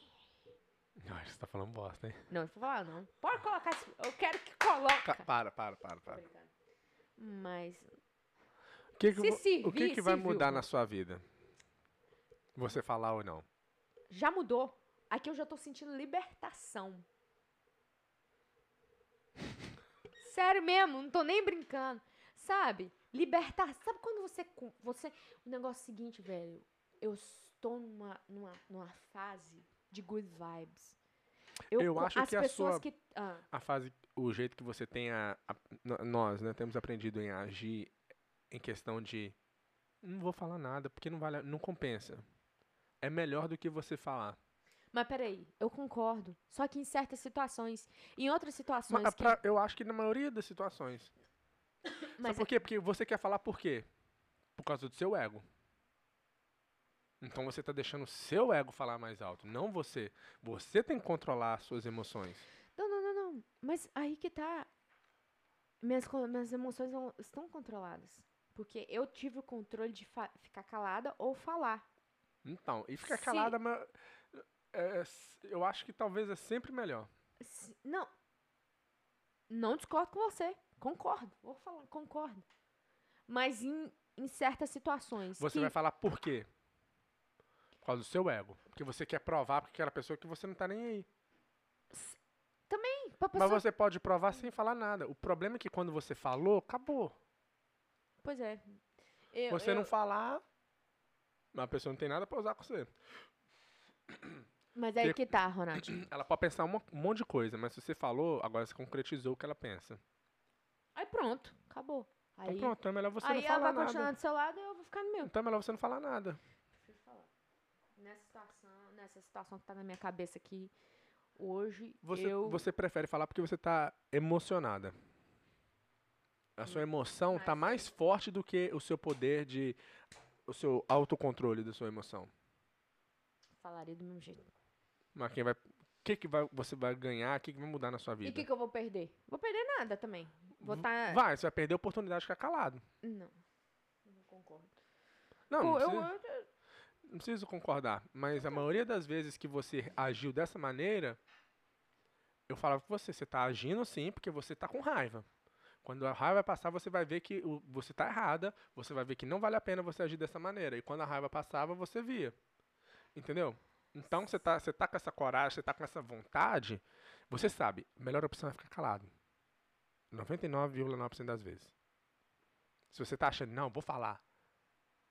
Ai, você tá falando bosta, hein? Não, não vou falar, não. Pode colocar. Eu quero que coloca. Ca- Para, para, para, para. Mas. O que, que, Se vo- o que, que vai mudar na sua vida? Você falar ou não? Já mudou. Aqui eu já tô sentindo libertação. *laughs* Sério mesmo, não tô nem brincando. Sabe? Libertar. Sabe quando você. você o negócio é o seguinte, velho. Eu estou numa, numa, numa fase de good vibes. Eu co- acho as que a pessoas sua- que. ah, A fase, o jeito que você tem a, a- nós, né, temos aprendido em agir em questão de não vou falar nada porque não vale, não compensa. É melhor do que você falar. mas peraí, eu concordo. Só que em certas situações. Em outras situações. Mas, que- pra- eu acho que na maioria das situações. mas Sabe por quê? Porque você quer falar por quê? Por causa do seu ego. Então você tá deixando o seu ego falar mais alto, não você. Você tem que controlar as suas emoções. Não, não, não, não. Mas aí que tá. Minhas, minhas emoções não- estão controladas. Porque eu tive o controle de ficar calada ou falar. Então, e ficar calada, mas é, é, eu acho que talvez é sempre melhor. Se- Não. Não discordo com você. Concordo. Vou falar, concordo. Mas em, em certas situações. Você que- vai falar por quê? Por causa do seu ego. Porque você quer provar para aquela pessoa que você não tá nem aí. pra Mas pessoa- você pode provar sem falar nada. O problema é que quando você falou, acabou. Pois é. Eu, você eu- não falar, a pessoa não tem nada pra usar com você. Mas aí que- que tá, Ronaldinho. *clears throat* Ela pode pensar um monte de coisa, mas se você falou, agora você concretizou o que ela pensa. Aí pronto. Acabou. Então Aí, pronto, então é melhor você aí não ela falar vai continuar nada. do seu lado e eu vou ficar no meu. Então é melhor você não falar nada. Prefiro falar. Nessa situação, nessa situação que tá na minha cabeça aqui hoje, Você, eu você prefere falar porque você tá emocionada. A sua emoção tá mais mais forte do que o seu poder de. O seu autocontrole da sua emoção. falaria do mesmo jeito. Mas quem vai. O que, que vai, você vai ganhar? O que, que vai mudar na sua E o vida? que, que eu vou perder? Vou perder nada também. Vou tá. Vai, você vai perder a oportunidade de ficar calado. Não. Não concordo. Não, Pô, não, eu, eu- não preciso concordar. Mas a maioria das vezes que você agiu dessa maneira, eu falava com você, você tá agindo sim porque você tá com raiva. Quando a raiva passar, você vai ver que você tá errada, você vai ver que não vale a pena você agir dessa maneira. E quando a raiva passava, você via. Entendeu? Então você tá, você tá com essa coragem, você tá com essa vontade, você sabe, a melhor opção é ficar calado. 99,9% das vezes. Se você tá achando, não, vou falar,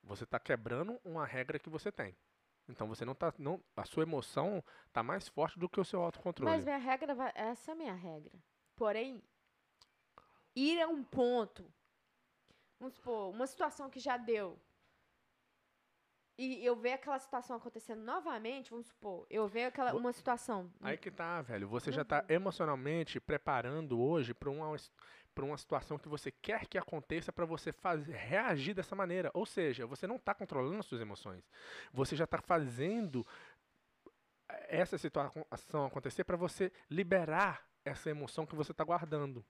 você tá quebrando uma regra que você tem. Então você não tá. Não, a sua emoção tá mais forte do que o seu autocontrole. Mas minha regra vai. Essa é a minha regra. Porém, ir a um ponto. Vamos supor, uma situação que já deu. E eu ver aquela situação acontecendo novamente, vamos supor, eu ver aquela, uma situação. Aí que tá, velho. Você já tá emocionalmente preparando hoje para uma, pra uma situação que você quer que aconteça para você fazer, reagir dessa maneira. Ou seja, você não tá controlando as suas emoções. Você já tá fazendo essa situação acontecer para você liberar essa emoção que você tá guardando.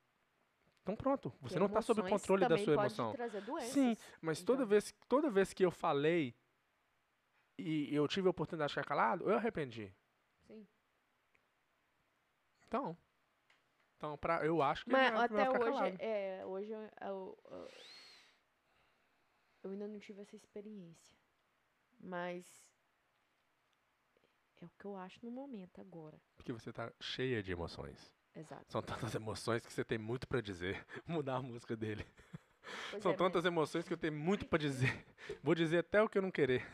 Então pronto, você não tá sob o controle da sua pode emoção. trazer doenças. Sim, mas toda Então. vez, toda vez que eu falei e eu tive a oportunidade de ficar calado, eu arrependi. Sim. Então. Então, pra, eu acho que Mas é melhor até hoje, calado. é, hoje eu, eu, eu- eu ainda não tive essa experiência. Mas é o que eu acho no momento agora. Porque você tá cheia de emoções. Exato. São tantas emoções que você tem muito pra dizer. *laughs* Mudar a música dele. Pois São é, tantas emoções que eu tenho muito pra dizer. Vou dizer até o que eu não querer.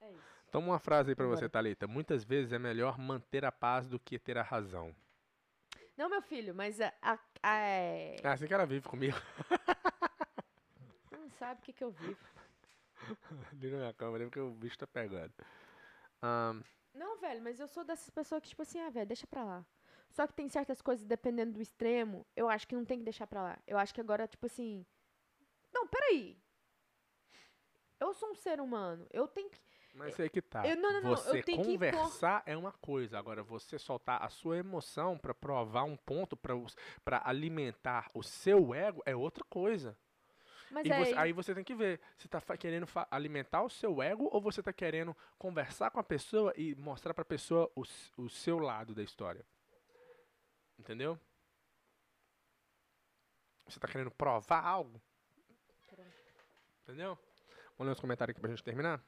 É isso. Toma uma frase aí pra você. Thalita. Muitas vezes é melhor manter a paz do que ter a razão. Não, meu filho, mas a, a, a- é, É assim que ela vive comigo. não sabe o que, que eu vivo. *laughs* Ali na minha câmera, porque o bicho tá pegando. Ahn, Não, velho, mas eu sou dessas pessoas que, tipo assim, ah, velho, deixa pra lá. Só que tem certas coisas, dependendo do extremo, eu acho que não tem que deixar pra lá. Eu acho que agora, tipo assim. Não, peraí. Eu sou um ser humano. Eu tenho que. Mas aí que tá. Eu- não, não, não, eu você conversar é uma coisa. Agora, você soltar a sua emoção pra provar um ponto, pra alimentar o seu ego, é outra coisa. Mas E aí, você- aí você tem que ver se tá querendo alimentar o seu ego ou você tá querendo conversar com a pessoa e mostrar pra pessoa o, o seu lado da história. Entendeu? Você tá querendo provar algo? Pronto. Entendeu? Vamos ler os comentários aqui pra gente terminar?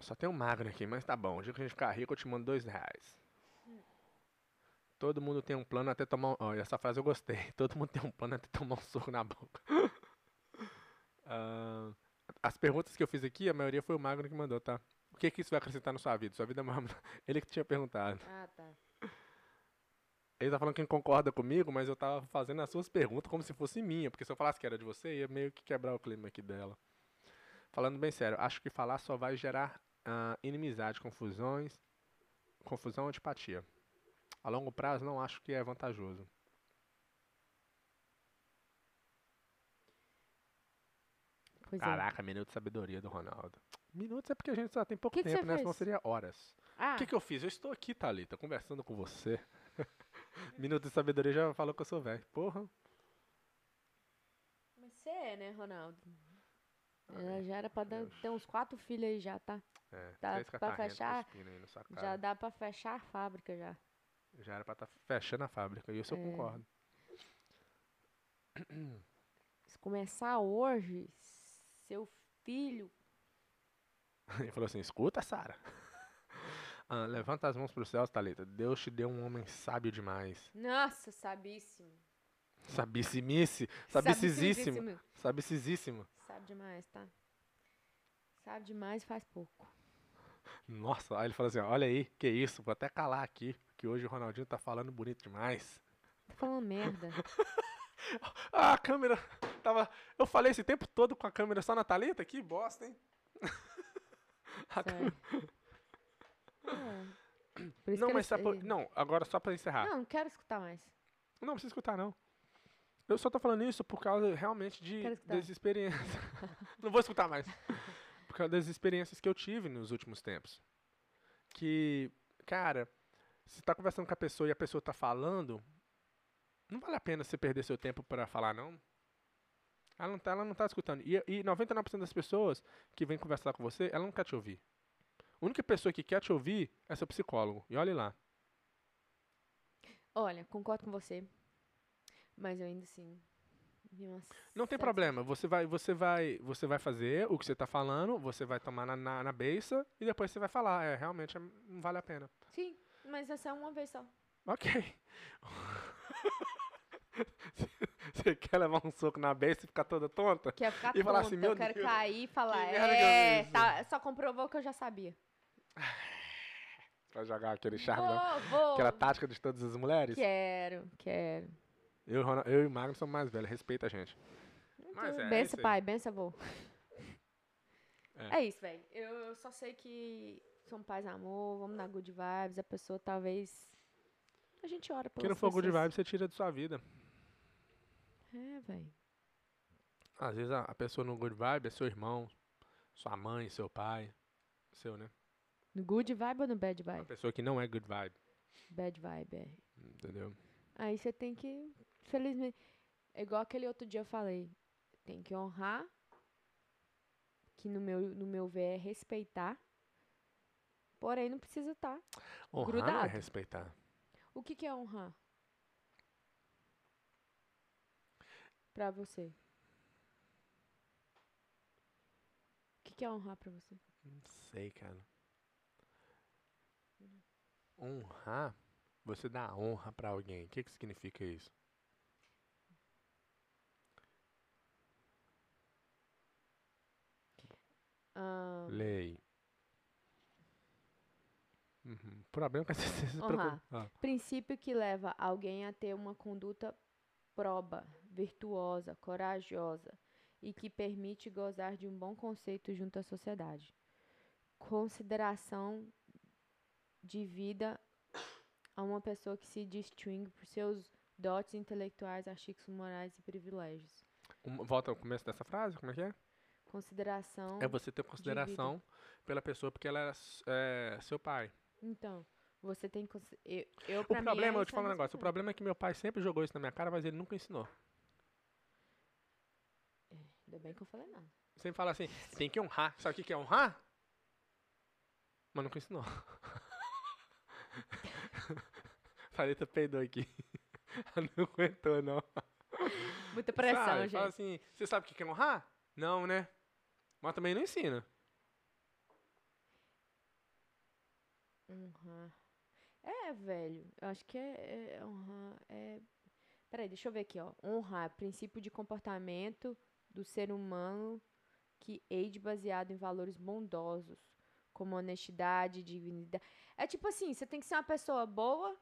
Só tem um magro aqui, mas tá bom. O dia que a gente ficar rico, eu te mando dois reais. Todo mundo tem um plano até tomar um... Olha, essa frase eu gostei. *laughs* Todo mundo tem um plano até tomar um soco na boca. *laughs* Ah, as perguntas que eu fiz aqui, a maioria foi o Magno que mandou, tá? O que, que isso vai acrescentar na sua vida? Sua vida é uma... *laughs* Ele que tinha perguntado. Ah, tá. Ele tá falando que concorda comigo, mas eu tava fazendo as suas perguntas como se fosse minha, porque se eu falasse que era de você, ia meio que quebrar o clima aqui dela. Falando bem sério, acho que falar só vai gerar ah, inimizade, confusões, confusão antipatia. A longo prazo, não acho que é vantajoso. Pois é. Caraca, minuto de sabedoria do Ronaldo. Minutos é porque a gente só tem pouco Que que tempo, você né? Senão fez? seria horas. Ah, O que, que eu fiz? Eu estou aqui, Thalita, conversando com você. *laughs* minuto de sabedoria já falou que eu sou velho. Porra. mas você é, né, Ronaldo? Ai, É, já era pra dar, ter uns quatro filhos aí já, tá? É, Tá pra fechar? Já dá pra fechar a fábrica já. Já era pra estar fechando a fábrica, e isso eu É. concordo. *clears throat* Se começar hoje, seu filho. *laughs* Ele falou assim: escuta, Sara. *laughs* Ah, levanta as mãos pro céu, Thalita. Deus te deu um homem sábio demais. Nossa, sabíssimo. Sabissimice. Sabicizíssimo. Sabicizíssimo. Sabe demais, tá? Sabe demais e faz pouco. Nossa, aí ele falou assim: olha aí, que isso, vou até calar aqui, que hoje o Ronaldinho tá falando bonito demais. Tá falando merda. *laughs* Ah, a câmera tava. Eu falei esse tempo todo com a câmera só na Thalita? Que bosta, hein? *laughs* Câmera- isso Não, mas por- Não, agora só pra encerrar. Não, não quero escutar mais. Não, não precisa escutar, não. Eu só tô falando isso por causa realmente de, das experiências. *laughs* não vou escutar mais. Por causa das experiências que eu tive nos últimos tempos. Que, cara, se tá conversando com a pessoa e a pessoa tá falando, não vale a pena você perder seu tempo pra falar, não. Ela não tá, ela não tá escutando. E, e 99% das pessoas que vêm conversar com você, ela não quer te ouvir. A única pessoa que quer te ouvir é seu psicólogo. E olhe lá. Olha, concordo com você. Mas eu ainda assim. Não tem problema, você vai, você vai, você vai fazer o que você tá falando, você vai tomar na, na, na beça e depois você vai falar, é, realmente é- não vale a pena. Sim, mas essa é uma vez só. Ok. *laughs* você quer levar um soco na beça e ficar toda tonta? Quer ficar E falar tonta, assim, meu eu quero Deus, cair e falar. É, fiz." tá, só comprovou que eu já sabia. Pra jogar aquele charme? Vou, vou. aquela tática de todas as mulheres? Quero, quero. Eu, e eu e o Magno somos mais velhos, respeita a gente. Mas é, é benção, aí. pai, benção, avô. É. É. isso, velho. Eu só sei que somos paz amor, vamos dar good vibes. A pessoa talvez. A gente ora pelas Que não for good pessoas. vibe, você tira de sua vida. É, velho. Às vezes a, a pessoa no good vibe é seu irmão, sua mãe, seu pai, seu, né? No good vibe ou no bad Uma vibe? pessoa que não é good vibe, Bad vibe, é. entendeu? Aí você tem que, felizmente, é igual aquele outro dia eu falei, tem que honrar, que no meu, no meu ver é respeitar, porém não precisa estar. Honrar não é Grudado. respeitar. O que, que é honrar? Pra você. O que, que é honrar pra você? Não sei, cara. Honrar, você dá honra pra alguém. O que, que significa isso? Ah, Lei. Uhum. O problema é que você se preocupa. Ah, princípio que leva alguém a ter uma conduta proba, virtuosa, corajosa e que permite gozar de um bom conceito junto à sociedade. Consideração de vida a uma pessoa que se distingue por seus dotes intelectuais, artigos morais e privilégios. um- volta ao começo dessa frase, como é que é? Consideração. É você ter consideração pela pessoa porque ela s- é, seu pai. Então, você tem que. Eu, eu O mim, problema, é eu te falo um é negócio, o problema é que meu pai sempre jogou isso na minha cara, mas ele nunca ensinou. Ainda bem que eu falei nada. Sempre fala assim, tem que honrar. Sabe o que é honrar? Mas nunca ensinou. *laughs* Thalita peidou aqui. Ela *laughs* não aguentou, não. Muita pressão, sabe? gente. Fala assim, você sabe o que é honrar? Não, né? Mas também não ensina. Honrar. É, velho. Eu acho que é, é honrar. É... Peraí, deixa eu ver aqui, ó. Honrar, princípio de comportamento do ser humano que eide baseado em valores bondosos, como honestidade, dignidade. É tipo assim, você tem que ser uma pessoa boa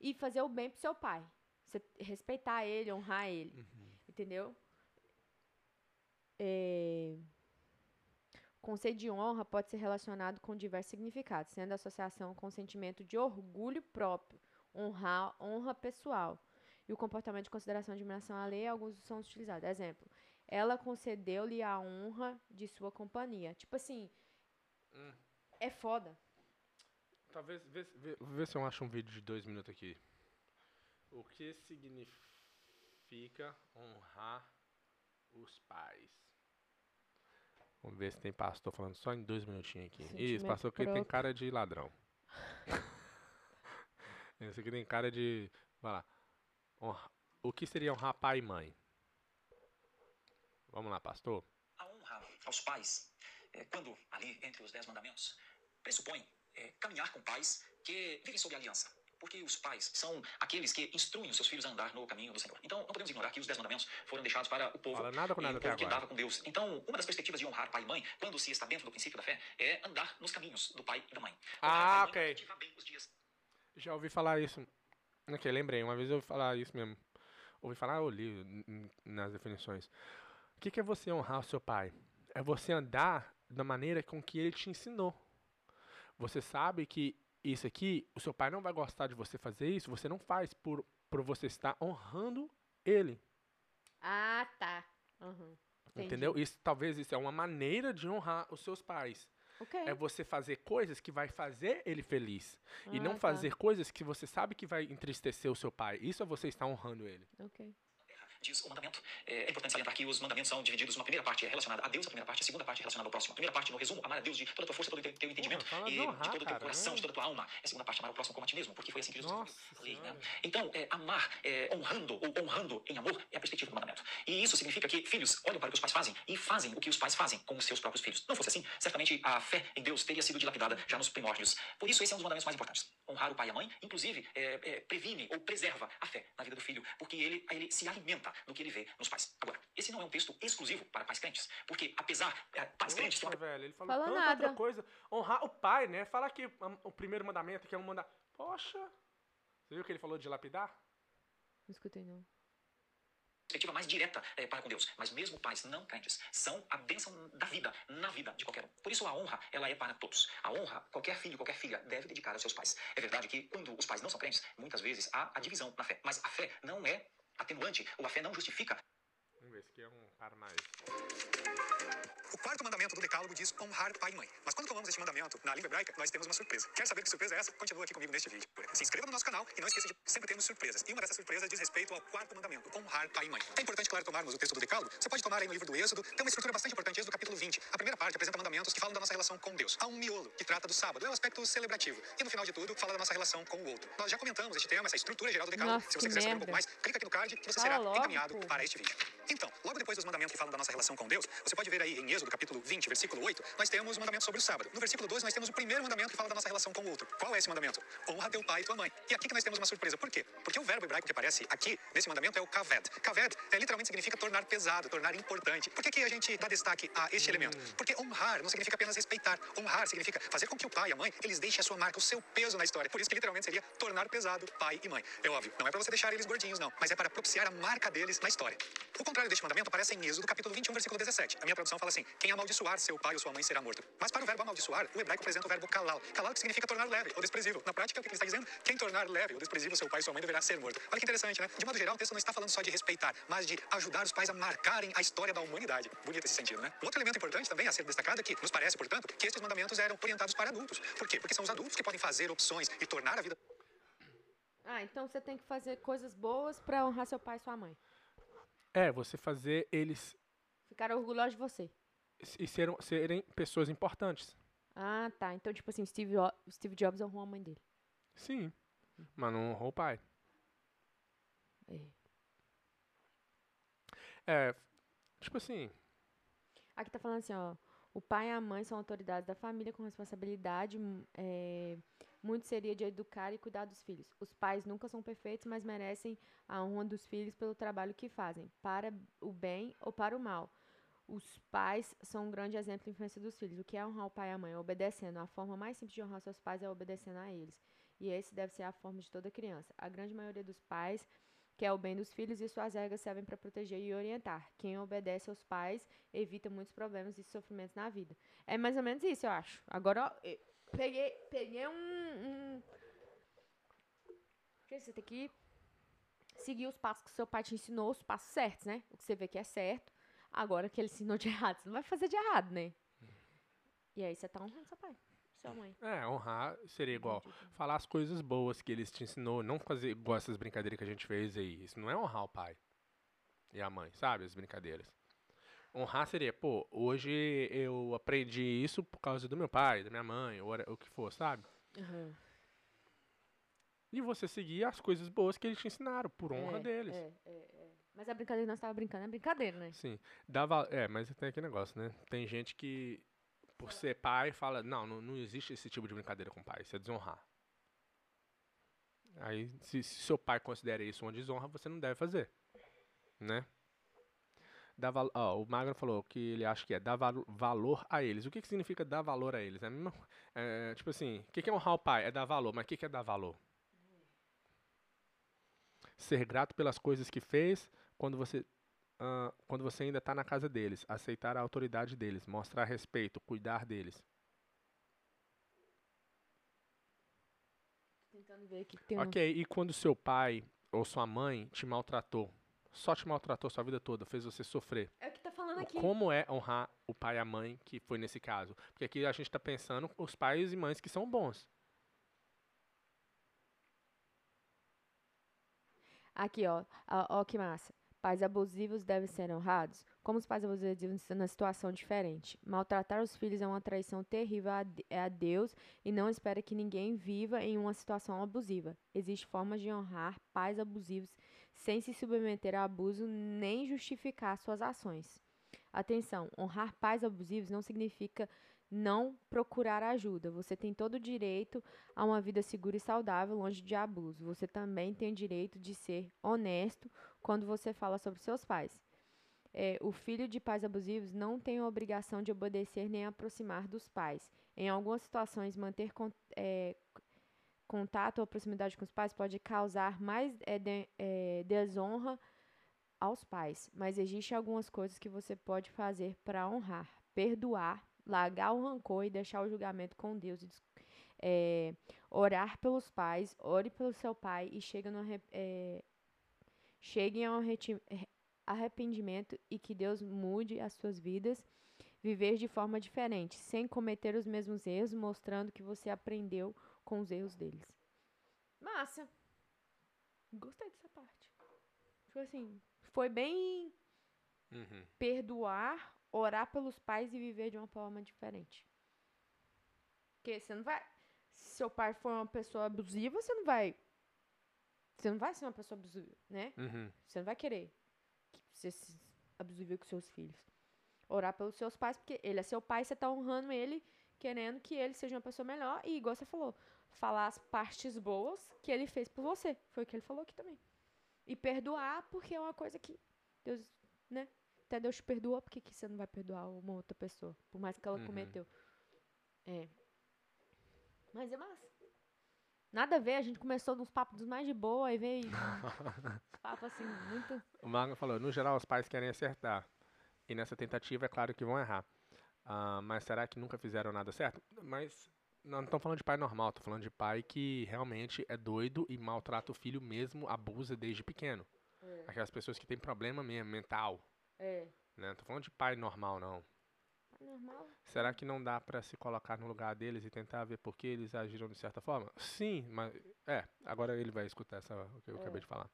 e fazer o bem pro seu pai. Você respeitar ele, honrar ele. Entendeu? É... Conceito de honra pode ser relacionado com diversos significados, sendo a associação com o sentimento de orgulho próprio, honrar, honra pessoal. E o comportamento de consideração e admiração alheia, alguns são utilizados. Exemplo, ela concedeu-lhe a honra de sua companhia. Tipo assim, Hum. é foda. Talvez, vê, vê, ver se eu acho um vídeo de dois minutos aqui. O que significa honrar os pais? Vamos ver se tem pastor falando só em dois minutinhos aqui. Isso, pastor que tem cara de ladrão. *laughs* Esse aqui tem cara de. Vai lá. O que seria honrar pai e mãe? Vamos lá, pastor. A honra aos pais, eh, quando ali entre os dez mandamentos, pressupõe eh, caminhar com pais que vivem sob aliança. Porque os pais são aqueles que instruem os seus filhos a andar no caminho do Senhor. Então, não podemos ignorar que os dez mandamentos foram deixados para o povo, Fala nada com nada o povo que agora. andava com Deus. Então, uma das perspectivas de honrar pai e mãe, quando se está dentro do princípio da fé, é andar nos caminhos do pai e da mãe. Ah, Honrar pai mãe ok. é Já ouvi falar isso. Ok, lembrei. Uma vez eu ouvi falar isso mesmo. Ouvi falar, eu li nas definições. O que, que é você honrar o seu pai? É você andar da maneira com que ele te ensinou. Você sabe que isso aqui, o seu pai não vai gostar de você fazer isso, você não faz por, por você estar honrando ele. Ah, tá. Entendi. Entendeu? Isso, talvez isso é uma maneira de honrar os seus pais. Ok. É você fazer coisas que vai fazer ele feliz. e Ah, não tá. fazer coisas que você sabe que vai entristecer o seu pai. Isso é você estar honrando ele. Ok. Diz o mandamento. É, é importante salientar que os mandamentos são divididos. Uma primeira parte é relacionada a Deus, a primeira parte, a segunda parte é relacionada ao próximo. A primeira parte, no resumo, amar a Deus de toda a tua força, todo o teu, entendimento e de honrar, de todo o teu cara, coração, né? de toda a tua alma. A segunda parte, amar o próximo como a ti mesmo, porque foi assim que Jesus Nossa lei, né? Então, é, amar, é, honrando ou honrando em amor é a perspectiva do mandamento. E isso significa que filhos olham para o que os pais fazem e fazem o que os pais fazem com os seus próprios filhos. Não fosse assim, certamente a fé em Deus teria sido dilapidada já nos primórdios. Por isso, esse é um dos mandamentos mais importantes. Honrar o pai e a mãe, inclusive, é, é, previne ou preserva a fé na vida do filho, porque ele, ele se alimenta do que ele vê nos pais. Agora, esse não é um texto exclusivo para pais crentes, porque apesar, é, pais crentes têm uma Nossa, velho, ele falou Falou tanta nada. outra coisa. Honrar o pai, né? Fala que um, o primeiro mandamento que é um mandar. Poxa! Você viu que ele falou de lapidar? Não escutei, não. perspectiva mais direta eh, para com Deus. Mas mesmo pais não crentes são a bênção da vida, na vida de qualquer um. Por isso a honra, ela é para todos. A honra, qualquer filho, qualquer filha deve dedicar aos seus pais. É verdade que quando os pais não são crentes, muitas vezes há a divisão na fé. Mas a fé não é atenuante, ou a fé não justifica Vamos ver, esse aqui é um mais. O quarto mandamento do Decálogo diz honrar pai e mãe. Mas quando tomamos este mandamento na língua hebraica, nós temos uma surpresa. Quer saber que surpresa é essa? Continua aqui comigo neste vídeo. Se inscreva no nosso canal e não esqueça de sempre termos surpresas. E uma dessas surpresas diz respeito ao quarto mandamento, honrar pai e mãe. É importante, claro, tomarmos o texto do Decálogo. Você pode tomar aí no livro do Êxodo. Tem uma estrutura bastante importante, Êxodo capítulo 20. A primeira parte apresenta mandamentos que falam da nossa relação com Deus. Há um miolo que trata do sábado, é um aspecto celebrativo. E no final de tudo, fala da nossa relação com o outro. Nós já comentamos este tema, essa estrutura geral do Decálogo. Nossa, Se você quiser saber um pouco mais, clica aqui no card que você Fala será logo, encaminhado pô. para este vídeo. Então, logo depois dos mandamentos que falam da nossa relação com Deus, você pode ver aí em Êxodo capítulo 20, versículo 8, nós temos o mandamento sobre o sábado. No versículo 12, nós temos o primeiro mandamento que fala da nossa relação com o outro. Qual é esse mandamento? Honra teu pai e tua mãe. E aqui que nós temos uma surpresa. Por quê? Porque o verbo hebraico que aparece aqui nesse mandamento é o kaved. Kaved é, literalmente significa tornar pesado, tornar importante. Por que, que a gente dá destaque a este elemento? Porque honrar não significa apenas respeitar. Honrar significa fazer com que o pai e a mãe, eles deixem a sua marca, o seu peso na história. Por isso que literalmente seria tornar pesado pai e mãe. É óbvio, não é para você deixar eles gordinhos, não, mas é para propiciar a marca deles na história. O contrário deste mandamento aparece em Êxodo, capítulo 21, versículo 17. A minha tradução fala assim: Quem amaldiçoar seu pai ou sua mãe será morto. Mas para o verbo amaldiçoar, o hebraico apresenta o verbo kalal. Kalal que significa tornar leve ou desprezível. Na prática, o que ele está dizendo? Quem tornar leve ou desprezível seu pai ou sua mãe deverá ser morto. Olha que interessante, né? De modo geral, o texto não está falando só de respeitar, mas de ajudar os pais a marcarem a história da humanidade. Bonito esse sentido, né? Um outro elemento importante também a ser destacado é que nos parece, portanto, que estes mandamentos eram orientados para adultos. Por quê? Porque são os adultos que podem fazer opções e tornar a vida Ah, então você tem que fazer coisas boas pra honrar seu pai e sua mãe. É, você fazer eles Ficar ficaram orgulhosos de você. E serem, serem pessoas importantes. Ah, tá. Então, tipo assim, Steve, Steve Jobs honrou a mãe dele. Sim. Mas não honrou o pai. É. É, tipo assim, Aqui tá falando assim, ó. O pai e a mãe são autoridades da família com responsabilidade. hum, é, muito seria de educar e cuidar dos filhos. Os pais nunca são perfeitos, mas merecem a honra dos filhos pelo trabalho que fazem, para o bem ou para o mal. Os pais são um grande exemplo de influência dos filhos. O que é honrar o pai e a mãe? Obedecendo. A forma mais simples de honrar seus pais é obedecendo a eles. E esse deve ser a forma de toda criança. A grande maioria dos pais quer o bem dos filhos e suas regras servem para proteger e orientar. Quem obedece aos pais evita muitos problemas e sofrimentos na vida. É mais ou menos isso, eu acho. Agora, eu peguei, peguei um. um... Você tem que seguir os passos que seu pai te ensinou, os passos certos, né? O que você vê que é certo. Agora que ele ensinou de errado, você não vai fazer de errado, né? E aí você tá honrando seu pai, sua mãe. é, honrar seria igual falar as coisas boas que eles te ensinou, não fazer igual essas brincadeiras que a gente fez aí. Isso não é honrar o pai e a mãe, sabe? As brincadeiras. Honrar seria, pô, hoje eu aprendi isso por causa do meu pai, da minha mãe, ou o que for, sabe? Uhum. E você seguir as coisas boas que eles te ensinaram, por honra É, deles. É, é, é. Mas a brincadeira que nós tava brincando é brincadeira, né? Sim. Dá val- É, mas tem aquele negócio, né? Tem gente que, por ser pai, fala, não, não, não existe esse tipo de brincadeira com pai, isso é desonrar. Aí, se, se seu pai considera isso uma desonra, você não deve fazer, né? Dá val- ó, o Magno falou que ele acha que é dar valo- valor a eles. O que, que significa dar valor a eles? É é, tipo assim, o que, que é honrar o pai? É dar valor, mas o que, que é dar valor? Ser grato pelas coisas que fez quando você ah, quando você ainda está na casa deles, aceitar a autoridade deles, mostrar respeito, cuidar deles. Tentando ver aqui tem um... Ok, e quando seu pai ou sua mãe te maltratou, só te maltratou sua vida toda, fez você sofrer. É o que tá falando aqui. Como é honrar o pai e a mãe que foi nesse caso? Porque aqui a gente está pensando os pais e mães que são bons. Aqui, ó. Ó, ó que massa. Pais abusivos devem ser honrados? Como os pais abusivos estão na situação diferente? Maltratar os filhos é uma traição terrível a, de- a Deus e não espera que ninguém viva em uma situação abusiva. Existem formas de honrar pais abusivos sem se submeter a abuso nem justificar suas ações. Atenção, honrar pais abusivos não significa não procurar ajuda. Você tem todo o direito a uma vida segura e saudável, longe de abuso. Você também tem o direito de ser honesto quando você fala sobre seus pais. É, o filho de pais abusivos não tem a obrigação de obedecer nem aproximar dos pais. Em algumas situações, manter con- é, contato ou proximidade com os pais pode causar mais é, de- é, desonra aos pais. Mas existem algumas coisas que você pode fazer para honrar, perdoar, largar o rancor e deixar o julgamento com Deus. e é, orar pelos pais, ore pelo seu pai e chega no é, cheguem ao re- arrependimento e que Deus mude as suas vidas, viver de forma diferente, sem cometer os mesmos erros, mostrando que você aprendeu com os erros deles. Massa. Gostei dessa parte. Tipo assim, foi bem Uhum. perdoar, orar pelos pais e viver de uma forma diferente. Porque você não vai. Se seu pai for uma pessoa abusiva, você não vai. Você não vai ser uma pessoa abusiva, né? Uhum. Você não vai querer que você se abusive com seus filhos. Orar pelos seus pais, porque ele é seu pai, você tá honrando ele, querendo que ele seja uma pessoa melhor. E igual você falou, falar as partes boas que ele fez por você. Foi o que ele falou aqui também. E perdoar, porque é uma coisa que Deus, né? Até Deus te perdoa, por que que você não vai perdoar uma outra pessoa? Por mais que ela Uhum. cometeu. É. Mas é massa. Nada a ver, a gente começou nos papos dos mais de boa, aí veio *laughs* uns papos assim, muito. O Magno falou, no geral os pais querem acertar. E nessa tentativa é claro que vão errar. Ah, mas será que nunca fizeram nada certo? Mas não estamos falando de pai normal, estou falando de pai que realmente é doido e maltrata o filho mesmo, abusa desde pequeno. Aquelas pessoas que têm problema mesmo, mental. É. Né? Não tô falando de pai normal, não. Normal. Será que não dá pra se colocar no lugar deles e tentar ver por que eles agiram de certa forma? Sim, mas. É, agora ele vai escutar essa, o que eu É. acabei de falar.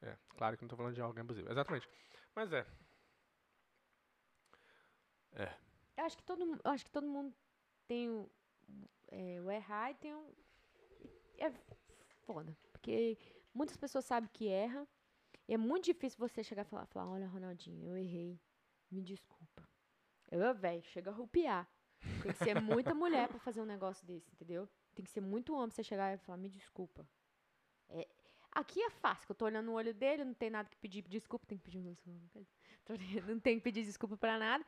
É, claro que não tô falando de alguém abusivo. Exatamente. Mas é. Eu acho que todo, acho que todo mundo tem o, é, o errar e tem o. É foda. Porque muitas pessoas sabem que erra. É muito difícil você chegar e falar, falar olha, Ronaldinho, eu errei. Me desculpa. Eu, velho, chega a rupiar. Tem que ser muita mulher pra fazer um negócio desse, entendeu? Tem que ser muito homem pra você chegar e falar, me desculpa. É, aqui é fácil, que eu tô olhando no olho dele, não tem nada que pedir desculpa, tem que pedir desculpa. Não tem que pedir desculpa pra nada.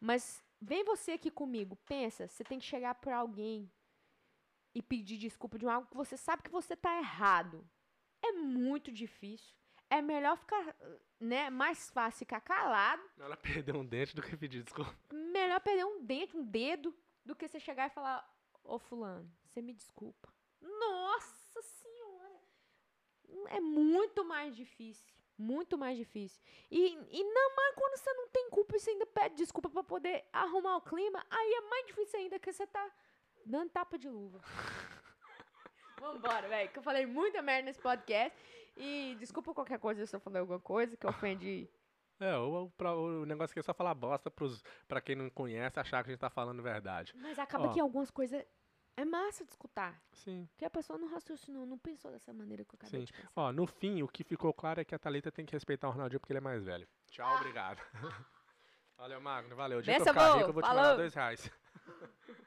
Mas vem você aqui comigo, pensa, você tem que chegar pra alguém e pedir desculpa de algo que você sabe que você tá errado. É muito difícil. É melhor ficar, né, mais fácil ficar calado, Ela perdeu um dente do que pedir desculpa. melhor perder um dente, um dedo, do que você chegar e falar, ô fulano, você me desculpa. Nossa senhora! É muito mais difícil. Muito mais difícil. E, e não mais quando você não tem culpa e você ainda pede desculpa pra poder arrumar o clima, aí é mais difícil ainda que você tá dando tapa de luva. *laughs* Vambora, velho, que eu falei muita merda nesse podcast. E desculpa qualquer coisa se eu falei alguma coisa que ofendi. É, o, o, o negócio aqui é só falar bosta pros, pra quem não conhece achar que a gente tá falando verdade. Mas acaba Ó. que algumas coisas é massa de escutar. Sim. Porque a pessoa não raciocinou, não pensou dessa maneira que eu acabei Sim. de pensar. Ó, no fim, o que ficou claro é que a Thalita tem que respeitar o Ronaldinho porque ele é mais velho. Tchau, obrigado. *laughs* Valeu, Magno. Valeu. O dia que eu Benção, ficar vô. rico, eu vou te Falou. mandar dois reais. *laughs*